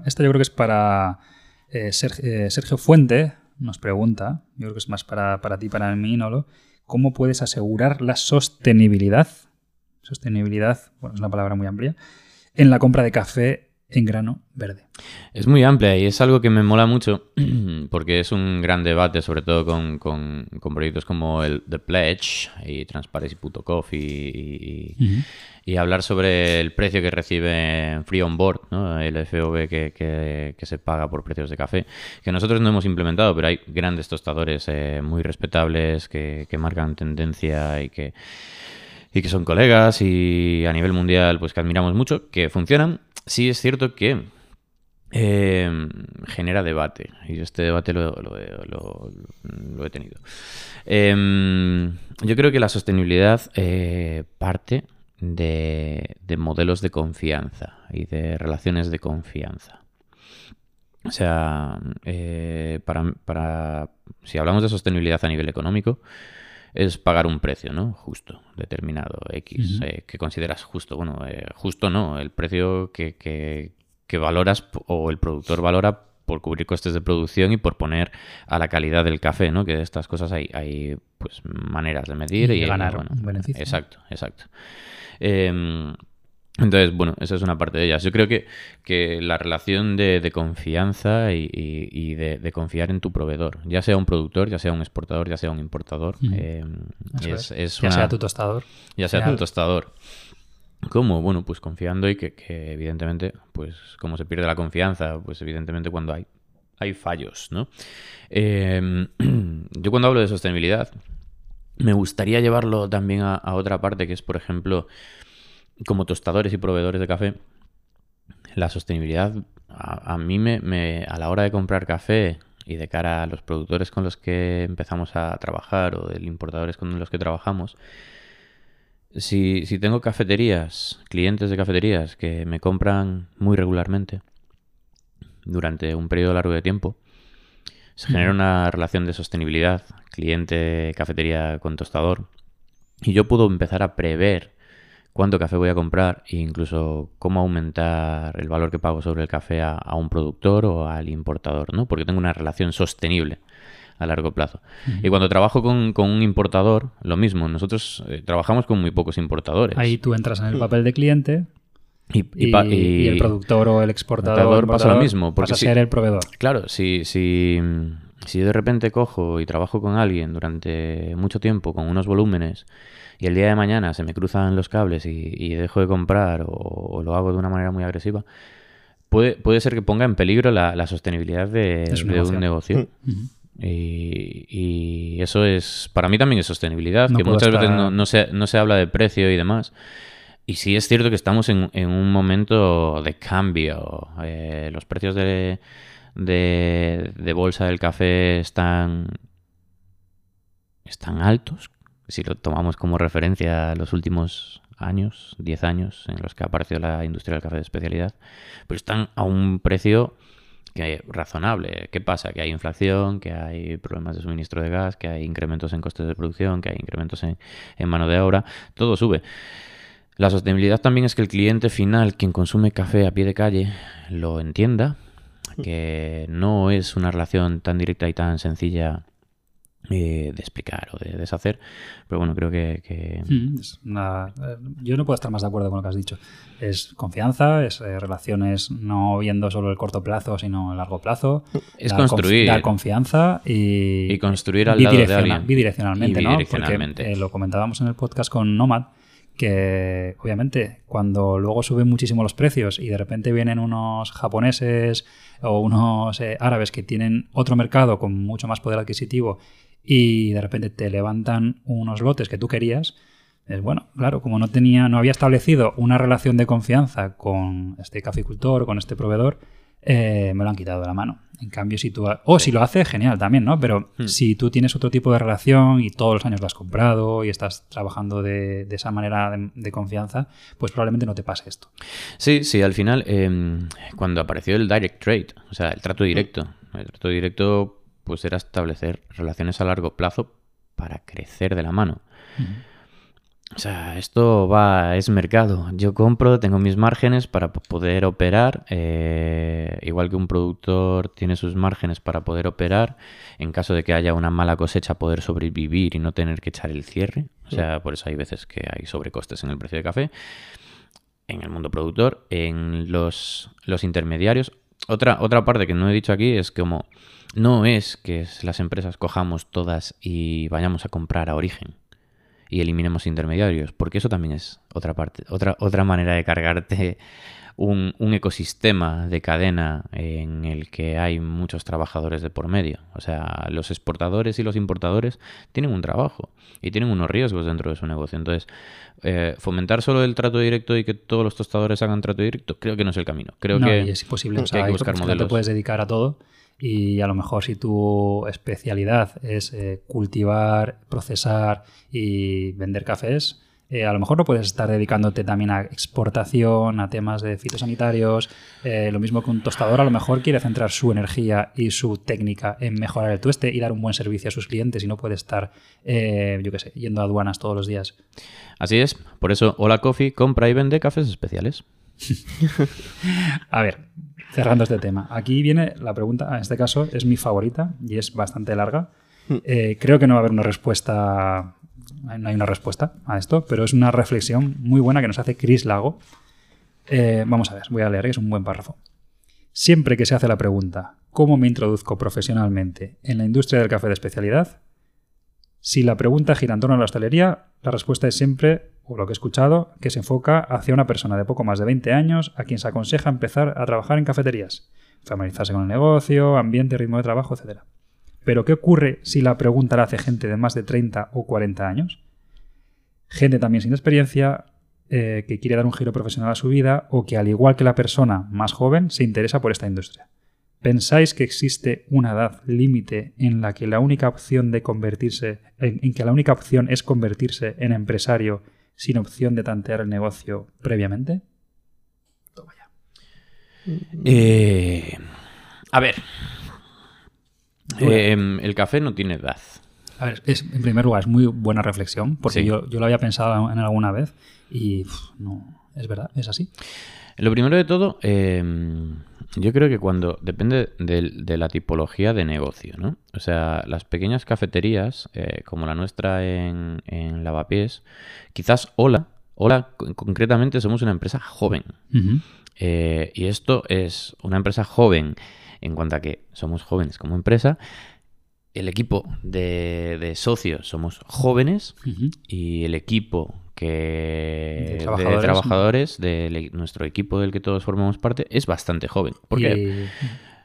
Esta yo creo que es para eh, eh, Sergio Fuente, nos pregunta, yo creo que es más para, para ti, para mí, Nolo, ¿cómo puedes asegurar la sostenibilidad? Sostenibilidad, bueno, es una palabra muy amplia, en la compra de café en grano verde. Es muy amplia y es algo que me mola mucho porque es un gran debate, sobre todo con, con- con proyectos como el The Pledge y Transparency Puto Coffee y, y- y hablar sobre el precio que recibe Free On Board, ¿no? el FOB que, que- que se paga por precios de café, que nosotros no hemos implementado, pero hay grandes tostadores eh, muy respetables que, que marcan tendencia y que, y que son colegas y a nivel mundial pues que admiramos mucho, que funcionan. Sí es cierto que eh, genera debate y este debate lo, lo lo- he tenido. Eh, yo creo que la sostenibilidad eh, parte de, de modelos de confianza y de relaciones de confianza. O sea, eh, para, para- si hablamos de sostenibilidad a nivel económico, es pagar un precio, ¿no? Justo, determinado, X, eh, que consideras justo. Bueno, eh, justo no, el precio que, que- que valoras o el productor valora por cubrir costes de producción y por poner a la calidad del café, ¿no? Que de estas cosas hay, hay pues maneras de medir Y y, ganar bueno, un beneficio. Exacto, exacto. Em, entonces, bueno, esa es una parte de ellas. Yo creo que, que la relación de, de confianza y, y- y de, de confiar en tu proveedor, ya sea un productor, ya sea un exportador, ya sea un importador, Eso es, es. ya una- sea tu tostador. ya sea tu tostador. ¿Cómo? Bueno, pues confiando y que, que evidentemente, pues como se pierde la confianza, pues evidentemente cuando hay, hay fallos, ¿no? Em, yo cuando hablo de sostenibilidad, me gustaría llevarlo también a, a otra parte, que es, por ejemplo, como tostadores y proveedores de café, la sostenibilidad a, a mí me, me- a la hora de comprar café y de cara a los productores con los que empezamos a trabajar o de importadores con los que trabajamos, si, si tengo cafeterías, clientes de cafeterías que me compran muy regularmente durante un periodo largo de tiempo, se genera una relación de sostenibilidad, cliente, cafetería con tostador, y yo puedo empezar a prever cuánto café voy a comprar e incluso cómo aumentar el valor que pago sobre el café a, a un productor o al importador, ¿no? Porque tengo una relación sostenible a largo plazo. Y cuando trabajo con, con un importador, lo mismo. Nosotros eh, trabajamos con muy pocos importadores. Ahí tú entras en el papel de cliente y, y y, pa- y y- el productor o el exportador, exportador pasa lo mismo, porque pasa a si- ser el proveedor. Claro, si, si, si yo de repente cojo y trabajo con alguien durante mucho tiempo con unos volúmenes y el día de mañana se me cruzan los cables y, y dejo de comprar o, o lo hago de una manera muy agresiva, puede, puede ser que ponga en peligro la, la sostenibilidad de, un de negocio. un negocio. Ujú. Y, y eso es, para mí también es sostenibilidad, No que muchas veces no, no se, no se habla de precio y demás. Y sí es cierto que estamos en, en un momento de cambio. Eh, los precios de, de, de bolsa del café están, están altos. Si lo tomamos como referencia los últimos años, 10 años en los que ha aparecido la industria del café de especialidad, pero están a un precio que razonable. ¿Qué pasa? Que hay inflación, que hay problemas de suministro de gas, que hay incrementos en costes de producción, que hay incrementos en, en mano de obra, todo sube. La sostenibilidad también es que el cliente final, quien consume café a pie de calle, lo entienda, que no es una relación tan directa y tan sencilla eh, de explicar o de deshacer, pero bueno, creo que... que- Mm, es una- eh, yo no puedo estar más de acuerdo con lo que has dicho. Es confianza, es eh, relaciones no viendo solo el corto plazo, sino el largo plazo. Es Dar conf- construir. Dar confianza y, Y construir al lado de alguien. bidireccionalmente, Y ¿no? bidireccionalmente. Porque eh, lo comentábamos en el podcast con Nomad, que obviamente cuando luego suben muchísimo los precios y de repente vienen unos japoneses o unos eh, árabes que tienen otro mercado con mucho más poder adquisitivo y de repente te levantan unos lotes que tú querías, es bueno, claro, como no tenía, no había establecido una relación de confianza con este caficultor, con este proveedor, eh, me lo han quitado de la mano. En cambio, si tú, o si lo hace, genial también, ¿no? Pero Hmm. si tú tienes otro tipo de relación y todos los años lo has comprado y estás trabajando de, de esa manera de, de confianza, pues probablemente no te pase esto. Sí, sí, al final, eh, cuando apareció el direct trade, o sea, el trato directo, el trato directo pues era establecer relaciones a largo plazo para crecer de la mano. O sea, esto va, es mercado. Yo compro, tengo mis márgenes para poder operar. eh, igual que un productor tiene sus márgenes para poder operar. En caso de que haya una mala cosecha, poder sobrevivir y no tener que echar el cierre. O sea, por eso hay veces que hay sobrecostes en el precio de café. en el mundo productor, en los, los intermediarios. Otra, otra parte que no he dicho aquí es como no es que las empresas cojamos todas y vayamos a comprar a origen y eliminemos intermediarios, porque eso también es otra parte, otra, otra manera de cargarte un, un ecosistema de cadena en el que hay muchos trabajadores de por medio. O sea, los exportadores y los importadores tienen un trabajo y tienen unos riesgos dentro de su negocio. Entonces, eh, fomentar solo el trato directo y que todos los tostadores hagan trato directo, creo que no es el camino. Creo no, que, y es imposible. O que sea, hay que buscar no modelos. te puedes dedicar a todo y a lo mejor si tu especialidad es eh, cultivar, procesar y vender cafés, eh, a lo mejor no puedes estar dedicándote también a exportación, a temas de fitosanitarios. Eh, lo mismo que un tostador, a lo mejor quiere centrar su energía y su técnica en mejorar el tueste y dar un buen servicio a sus clientes y no puede estar, yo qué sé, yendo a aduanas todos los días. Así es, por eso Hola Coffee compra y vende cafés especiales. A ver, cerrando este tema. Aquí viene la pregunta, en este caso es mi favorita y es bastante larga. Eh, creo que no va a haber una respuesta, no hay una respuesta a esto, pero es una reflexión muy buena que nos hace Chris Lago. Eh, vamos a ver, voy a leer, es un buen párrafo. Siempre que se hace la pregunta, ¿cómo me introduzco profesionalmente en la industria del café de especialidad? Si la pregunta gira en torno a la hostelería, la respuesta es siempre, o lo que he escuchado, que se enfoca hacia una persona de poco más de 20 años a quien se aconseja empezar a trabajar en cafeterías, familiarizarse con el negocio, ambiente, ritmo de trabajo, etc. Pero ¿qué ocurre si la pregunta la hace gente de más de 30 o 40 años? Gente también sin experiencia, eh, que quiere dar un giro profesional a su vida o que al igual que la persona más joven se interesa por esta industria. ¿Pensáis que existe una edad límite en la que la única opción de convertirse, en que la única opción es convertirse en empresario sin opción de tantear el negocio previamente? Toma ya. Eh, a ver. Eh, el café no tiene edad. A ver, es, en primer lugar, es muy buena reflexión, porque Sí. yo, yo lo había pensado en alguna vez y no, es verdad, es así. Lo primero de todo, eh, yo creo que cuando depende del- de, la tipología de negocio, ¿no? O sea, las pequeñas cafeterías, eh, como la nuestra en, en Lavapiés, quizás Hola, Hola con- concretamente somos una empresa joven. Eh, y esto es una empresa joven en cuanto a que somos jóvenes como empresa. El equipo de, de socios somos jóvenes y el equipo que De de trabajadores. trabajadores, de nuestro equipo del que todos formamos parte es bastante joven. ¿Por qué?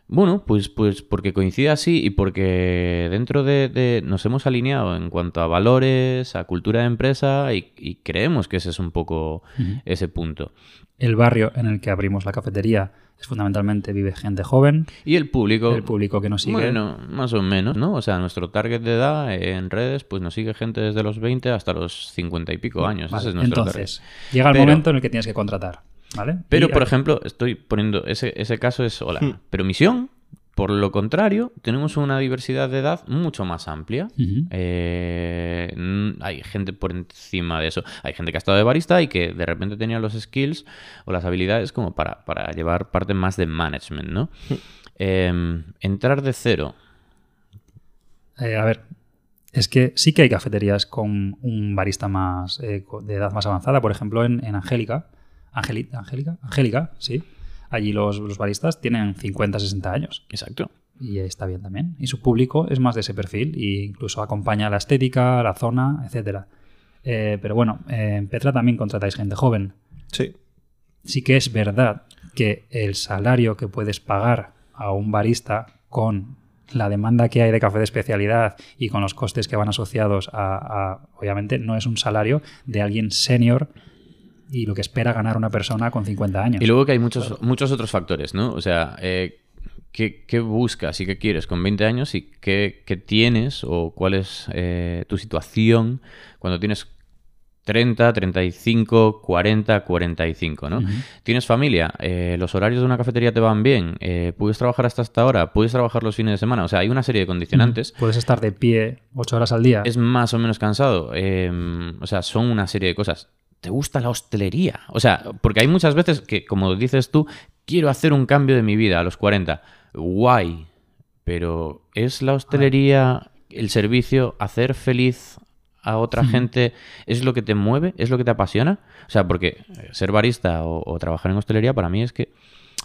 Bueno, pues, pues porque coincide así y porque dentro de, de- nos hemos alineado en cuanto a valores, a cultura de empresa y, y creemos que ese es un poco ese punto. el barrio en el que abrimos la cafetería es fundamentalmente vive gente joven, Y el público, el público que nos sigue. bueno, más o menos, ¿no? O sea, nuestro target de edad en redes, pues nos sigue gente desde los 20 hasta los 50 y pico años. Vale, Ese es nuestro Entonces, llega el Pero- momento en el que tienes que contratar. ¿Vale? Pero, Y- por ejemplo, estoy poniendo, ese, ese caso es hola. Pero misión, por lo contrario, tenemos una diversidad de edad mucho más amplia. Eh, hay gente por encima de eso. Hay gente que ha estado de barista y que de repente tenía los skills o las habilidades como para, para llevar parte más de management, ¿no? Eh, entrar de cero. Eh, a ver, es que sí que hay cafeterías con un barista más eh, de edad más avanzada. Por ejemplo, en, en Angélica. Angélica, Angélica, sí. Allí los, los baristas tienen 50, 60 años. Exacto. Y está bien también. Y su público es más de ese perfil e incluso acompaña la estética, la zona, etcétera. Eh, pero bueno, eh, en Petra también contratáis gente joven. Sí. Sí que es verdad que el salario que puedes pagar a un barista con la demanda que hay de café de especialidad y con los costes que van asociados a, a- obviamente, no es un salario de alguien senior y lo que espera ganar una persona con 50 años. Y luego que hay muchos, muchos otros factores, ¿no? O sea, eh, ¿qué, qué buscas y qué quieres con 20 años y qué, qué tienes o cuál es eh, tu situación cuando tienes 30, 35, 40, 45, ¿no? Ujú. ¿Tienes familia? Eh, ¿Los horarios de una cafetería te van bien? Eh, ¿Puedes trabajar hasta esta hora? ¿Puedes trabajar los fines de semana? O sea, hay una serie de condicionantes. Puedes estar de pie 8 horas al día. Es más o menos cansado. Eh, o sea, son una serie de cosas. ¿Te gusta la hostelería? O sea, porque hay muchas veces que, como dices tú, quiero hacer un cambio de mi vida a los 40. Guay. Pero ¿es la hostelería el servicio hacer feliz a otra gente es lo que te mueve, es lo que te apasiona. O sea, porque eh, ser barista o, o trabajar en hostelería para mí es que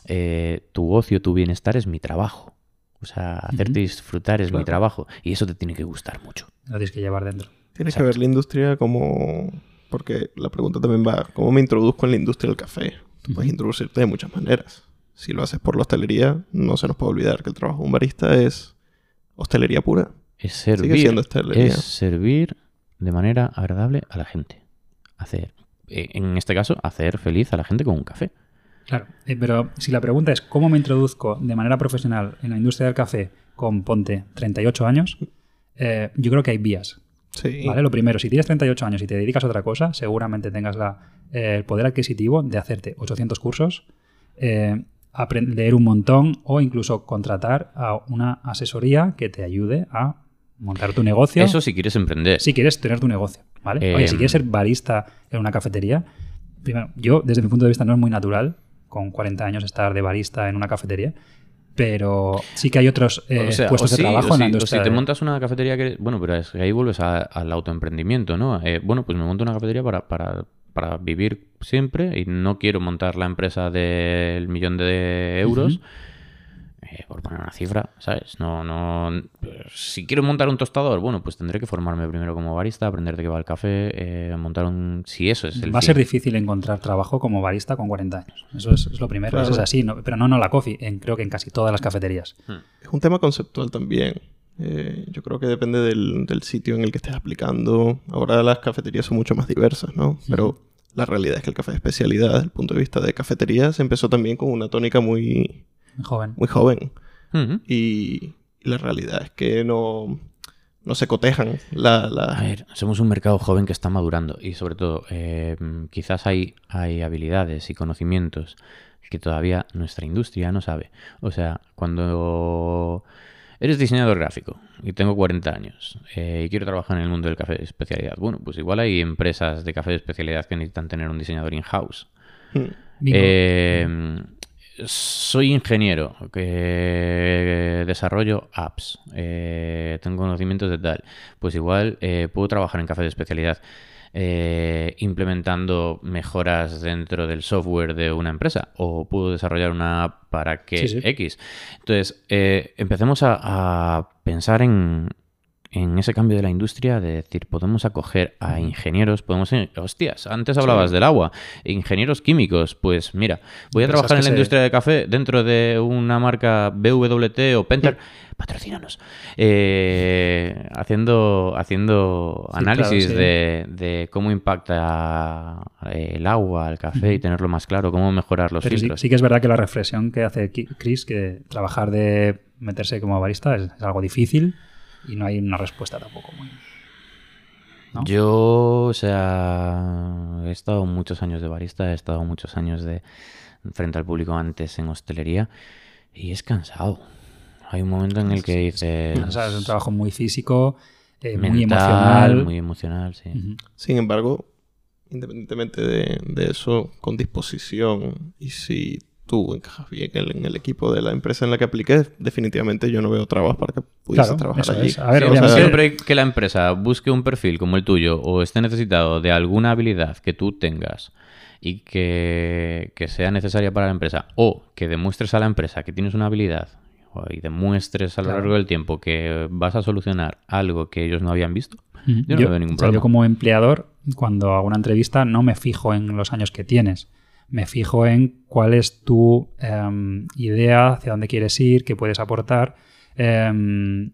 eh, tu ocio, tu bienestar es mi trabajo. O sea, hacerte disfrutar es mi trabajo. Y eso te tiene que gustar mucho. Lo tienes que llevar dentro. Tienes que ver la industria como... Porque la pregunta también va, ¿cómo me introduzco en la industria del café? Tú puedes introducirte de muchas maneras. Si lo haces por la hostelería, no se nos puede olvidar que el trabajo de un barista es hostelería pura. Es Sigue servir. siendo hostelería. Es servir de manera agradable a la gente. Hacer, eh, en este caso, hacer feliz a la gente con un café. Claro, eh, pero si la pregunta es cómo me introduzco de manera profesional en la industria del café con, ponte, 38 años, eh, yo creo que hay vías. Sí. ¿vale? Lo primero, si tienes 38 años y te dedicas a otra cosa, seguramente tengas la, eh, el poder adquisitivo de hacerte 800 cursos, eh, apren- leer un montón o incluso contratar a una asesoría que te ayude a montar tu negocio. Eso si quieres emprender. si quieres tener tu negocio, ¿vale? Eh, Oye, si quieres ser barista en una cafetería, primero, yo desde mi punto de vista no es muy natural con 40 años estar de barista en una cafetería, pero sí que hay otros eh, O sea, puestos sí, de trabajo en la si- o te montas una cafetería que... Bueno, pero es que ahí vuelves a- al autoemprendimiento, ¿no? Eh, bueno, pues me monto una cafetería para, para, para vivir siempre y no quiero montar la empresa del millón de euros. Eh, por poner una cifra, ¿sabes? No, no. Si quiero montar un tostador, bueno, pues tendré que formarme primero como barista, aprender de qué va el café, eh, montar un. Si eso es el. Va a ser difícil encontrar trabajo como barista con 40 años. Eso es, es lo primero, Claro. eso es así. no- pero no, no la coffee, en, creo que en casi todas las cafeterías. Es un tema conceptual también. Eh, yo creo que depende del, del sitio en el que estés aplicando. Ahora las cafeterías son mucho más diversas, ¿no? Pero la realidad es que el café de especialidad, desde el punto de vista de cafetería, se empezó también con una tónica muy, Joven. muy joven. Y, y la realidad es que no, no se cotejan la, la- A ver, somos un mercado joven que está madurando y sobre todo eh, quizás hay, hay habilidades y conocimientos que todavía nuestra industria no sabe. O sea, cuando eres diseñador gráfico y tengo 40 años eh, y quiero trabajar en el mundo del café de especialidad, bueno, pues igual hay empresas de café de especialidad que necesitan tener un diseñador in-house. Eh, soy ingeniero que desarrollo apps, eh, tengo conocimientos de tal, pues igual eh, puedo trabajar en café de especialidad eh, implementando mejoras dentro del software de una empresa o puedo desarrollar una app para que Sí, sí. X. Entonces, empecemos a, a pensar en, en ese cambio de la industria, de decir, podemos acoger a ingenieros, podemos... Hostias, antes hablabas del agua, ingenieros químicos, pues mira, voy a trabajar en la se- industria de café dentro de una marca BWT o Penter, patrocínanos, eh, haciendo, haciendo Sí, análisis claro, de, de cómo impacta el agua, el café y tenerlo más claro, cómo mejorar los Pero sí, filtros. sí que es verdad que la reflexión que hace Chris, que trabajar de meterse como barista es, es algo difícil y no hay una respuesta tampoco muy... ¿no? Yo, o sea, he estado muchos años de barista, he estado muchos años de frente al público antes en hostelería y es cansado. Hay un momento en el que dices... O sea, es un trabajo muy físico, eh, muy emocional. Muy emocional, sí. Sin embargo, independientemente de, de eso, con disposición y si tú encajas bien en, en el equipo de la empresa en la que apliques, definitivamente yo no veo trabas para que pudieses Claro, trabajar allí. es. A ver, Sí, o sea, siempre que la empresa busque un perfil como el tuyo o esté necesitado de alguna habilidad que tú tengas y que, que sea necesaria para la empresa o que demuestres a la empresa que tienes una habilidad y demuestres a lo Claro. largo del tiempo que vas a solucionar algo que ellos no habían visto, yo no veo ningún o sea, problema. yo como empleador, cuando hago una entrevista, no me fijo en los años que tienes. Me fijo en cuál es tu em, idea, hacia dónde quieres ir, qué puedes aportar. Em,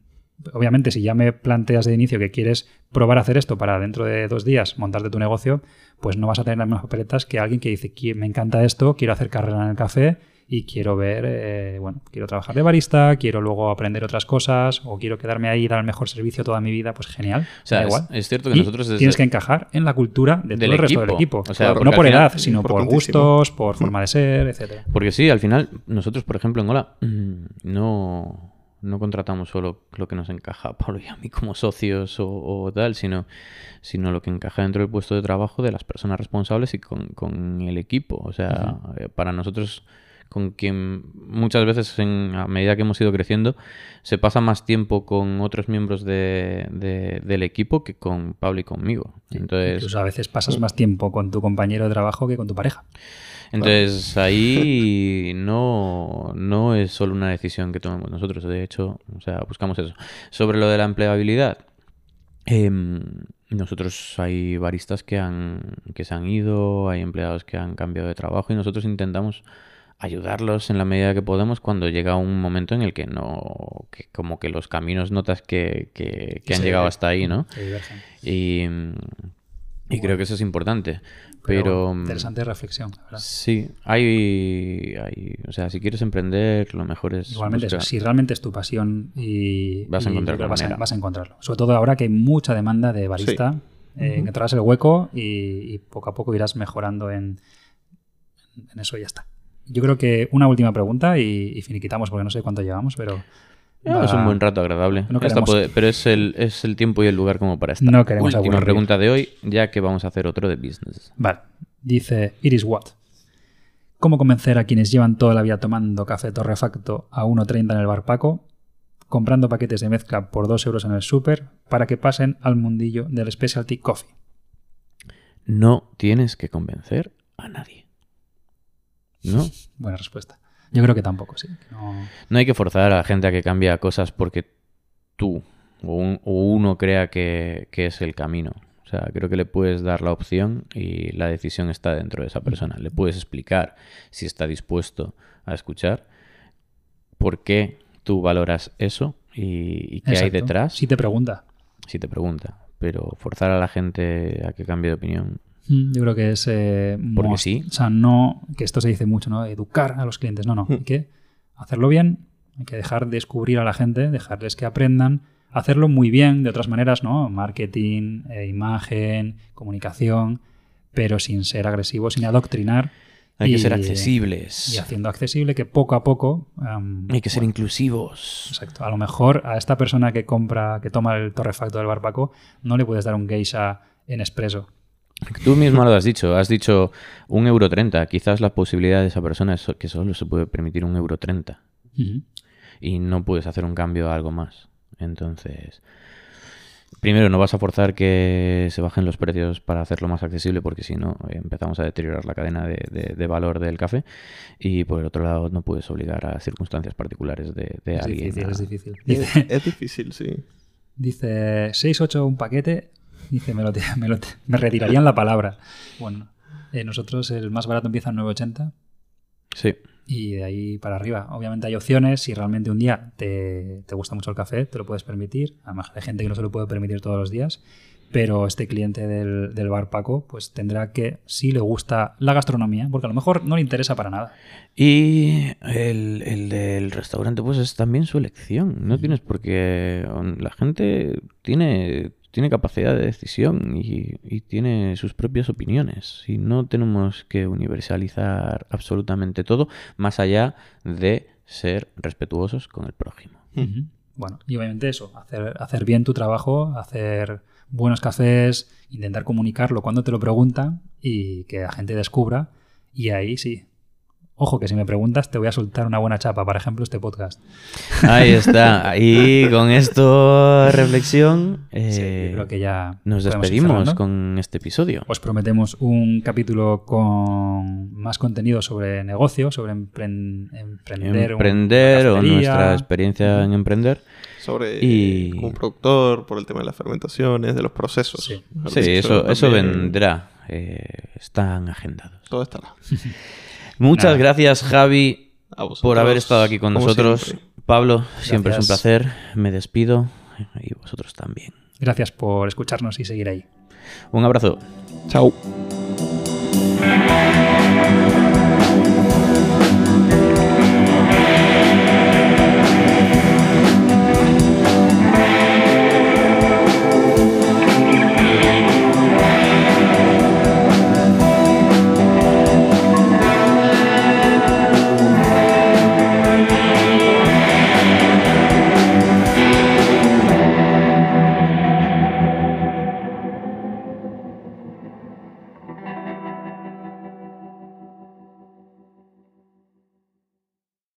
obviamente, si ya me planteas de inicio que quieres probar a hacer esto para dentro de dos días montarte tu negocio, pues no vas a tener las mismas papeletas que alguien que dice, "Qui- me encanta esto, quiero hacer carrera en el café y quiero ver, eh, bueno, quiero trabajar de barista, quiero luego aprender otras cosas o quiero quedarme ahí y dar el mejor servicio toda mi vida, pues genial. O sea, da igual. es cierto que Y nosotros desde- tienes que encajar en la cultura de todo Del el resto del equipo. equipo. O sea, no por final- edad, sino por gustos, por forma de ser, etcétera. Porque sí, al final, nosotros, por ejemplo, en Hola, mm, no, no contratamos solo lo que nos encaja a Pablo y a mí como socios o, o tal, sino, sino lo que encaja dentro del puesto de trabajo de las personas responsables y con, con el equipo. O sea, eh, para nosotros con quien muchas veces en- a medida que hemos ido creciendo se pasa más tiempo con otros miembros de- de- del equipo que con Pablo y conmigo. Entonces, Incluso a veces pasas más tiempo con tu compañero de trabajo que con tu pareja. Entonces ahí no, no es solo una decisión que tomamos nosotros, de hecho, o sea, buscamos eso. Sobre lo de la empleabilidad, em, nosotros hay baristas que han que se han ido, hay empleados que han cambiado de trabajo y nosotros intentamos ayudarlos en la medida que podemos cuando llega un momento en el que no, que como que los caminos notas que, que- que han Sí. llegado hasta ahí, ¿no? Y, y creo que eso es importante. Pero mm, interesante reflexión, la verdad. Sí, hay, hay- O sea, si quieres emprender, lo mejor es. Igualmente, eso, si realmente es tu pasión y Vas a y vas, a, vas a encontrarlo. Sobre todo ahora que hay mucha demanda de barista, eh, encontrarás el hueco y, y poco a poco irás mejorando en, en eso y ya está. Yo creo que una última pregunta y, y finiquitamos porque no sé cuánto llevamos, pero Ah, Es un buen rato agradable. No queremos- pero es el, es el tiempo y el lugar como para estar. No queremos Última aburrir. pregunta de hoy, ya que vamos a hacer otro de business. Vale, dice Iris Watt. ¿Cómo convencer a quienes llevan toda la vida tomando café torrefacto a 1,30 en el bar Paco, comprando paquetes de mezcla por 2 euros en el súper, para que pasen al mundillo del specialty coffee? No tienes que convencer a nadie. ¿No? Buena respuesta. Yo creo que tampoco, sí. no- No hay que forzar a la gente a que cambie cosas porque tú o, un- o uno crea que, que es el camino. O sea, creo que le puedes dar la opción y la decisión está dentro de esa persona. Le puedes explicar si está dispuesto a escuchar por qué tú valoras eso y, y qué hay detrás Si te pregunta. si te pregunta. Pero forzar a la gente a que cambie de opinión. Mm, Yo creo que es... eh, Porque most- sí. O sea, no... Que esto se dice mucho, ¿no? Educar a los clientes. No, no. Hay que hacerlo bien. Hay que dejar descubrir a la gente, dejarles que aprendan. Hacerlo muy bien, de otras maneras, ¿no? Marketing, eh, imagen, comunicación, pero sin ser agresivo, sin adoctrinar. Hay que ser accesibles. Y haciendo accesible que poco a poco... Hay que ser inclusivos. Exacto. A lo mejor a esta persona que compra, que toma el torrefacto del barbaco, no le puedes dar un geisha en expreso. Tú mismo lo has dicho, has dicho un euro treinta. Quizás la posibilidad de esa persona es que solo se puede permitir un euro treinta y no puedes hacer un cambio a algo más. Entonces, primero no vas a forzar que se bajen los precios para hacerlo más accesible porque si no eh, empezamos a deteriorar la cadena de, de- de valor del café y por el otro lado no puedes obligar a circunstancias particulares de, de Es alguien. difícil, a- es difícil. Es, Dice, es difícil, sí. dice 6-8 un paquete. Dice, me, lo te- me, lo te- me retirarían la palabra. Bueno, eh, nosotros el más barato empieza en 9.80 Sí, y de ahí para arriba. Obviamente hay opciones. Si realmente un día te, te gusta mucho el café, te lo puedes permitir. Además, hay gente que no se lo puede permitir todos los días. Pero este cliente del, del bar Paco, pues tendrá que, si le gusta la gastronomía, porque a lo mejor no le interesa para nada. Y el, el del restaurante, pues es también su elección. No tienes por qué. La gente tiene, tiene capacidad de decisión y, y tiene sus propias opiniones. Y no tenemos que universalizar absolutamente todo, más allá de ser respetuosos con el prójimo. Bueno, y obviamente eso, hacer, hacer bien tu trabajo, hacer buenos cafés, intentar comunicarlo cuando te lo preguntan y que la gente descubra. Y ahí sí. Ojo, que si me preguntas te voy a soltar una buena chapa, por ejemplo, este podcast. Ahí está. Y con esto, reflexión, Sí, eh, creo que ya nos despedimos con este episodio. Os prometemos un capítulo con más contenido sobre negocio, sobre empren- emprender, Emprender o nuestra experiencia en emprender. Sobre Y- como un productor, por el tema de las fermentaciones, de los procesos. Sí. eso, eso vendrá. Eh, están agendados. Todo estará. Muchas Nada. gracias, Javi, por haber estado aquí con nosotros. siempre. Pablo, siempre es un placer. Me despido y vosotros también. Gracias por escucharnos y seguir ahí. Un abrazo. Chao. Thank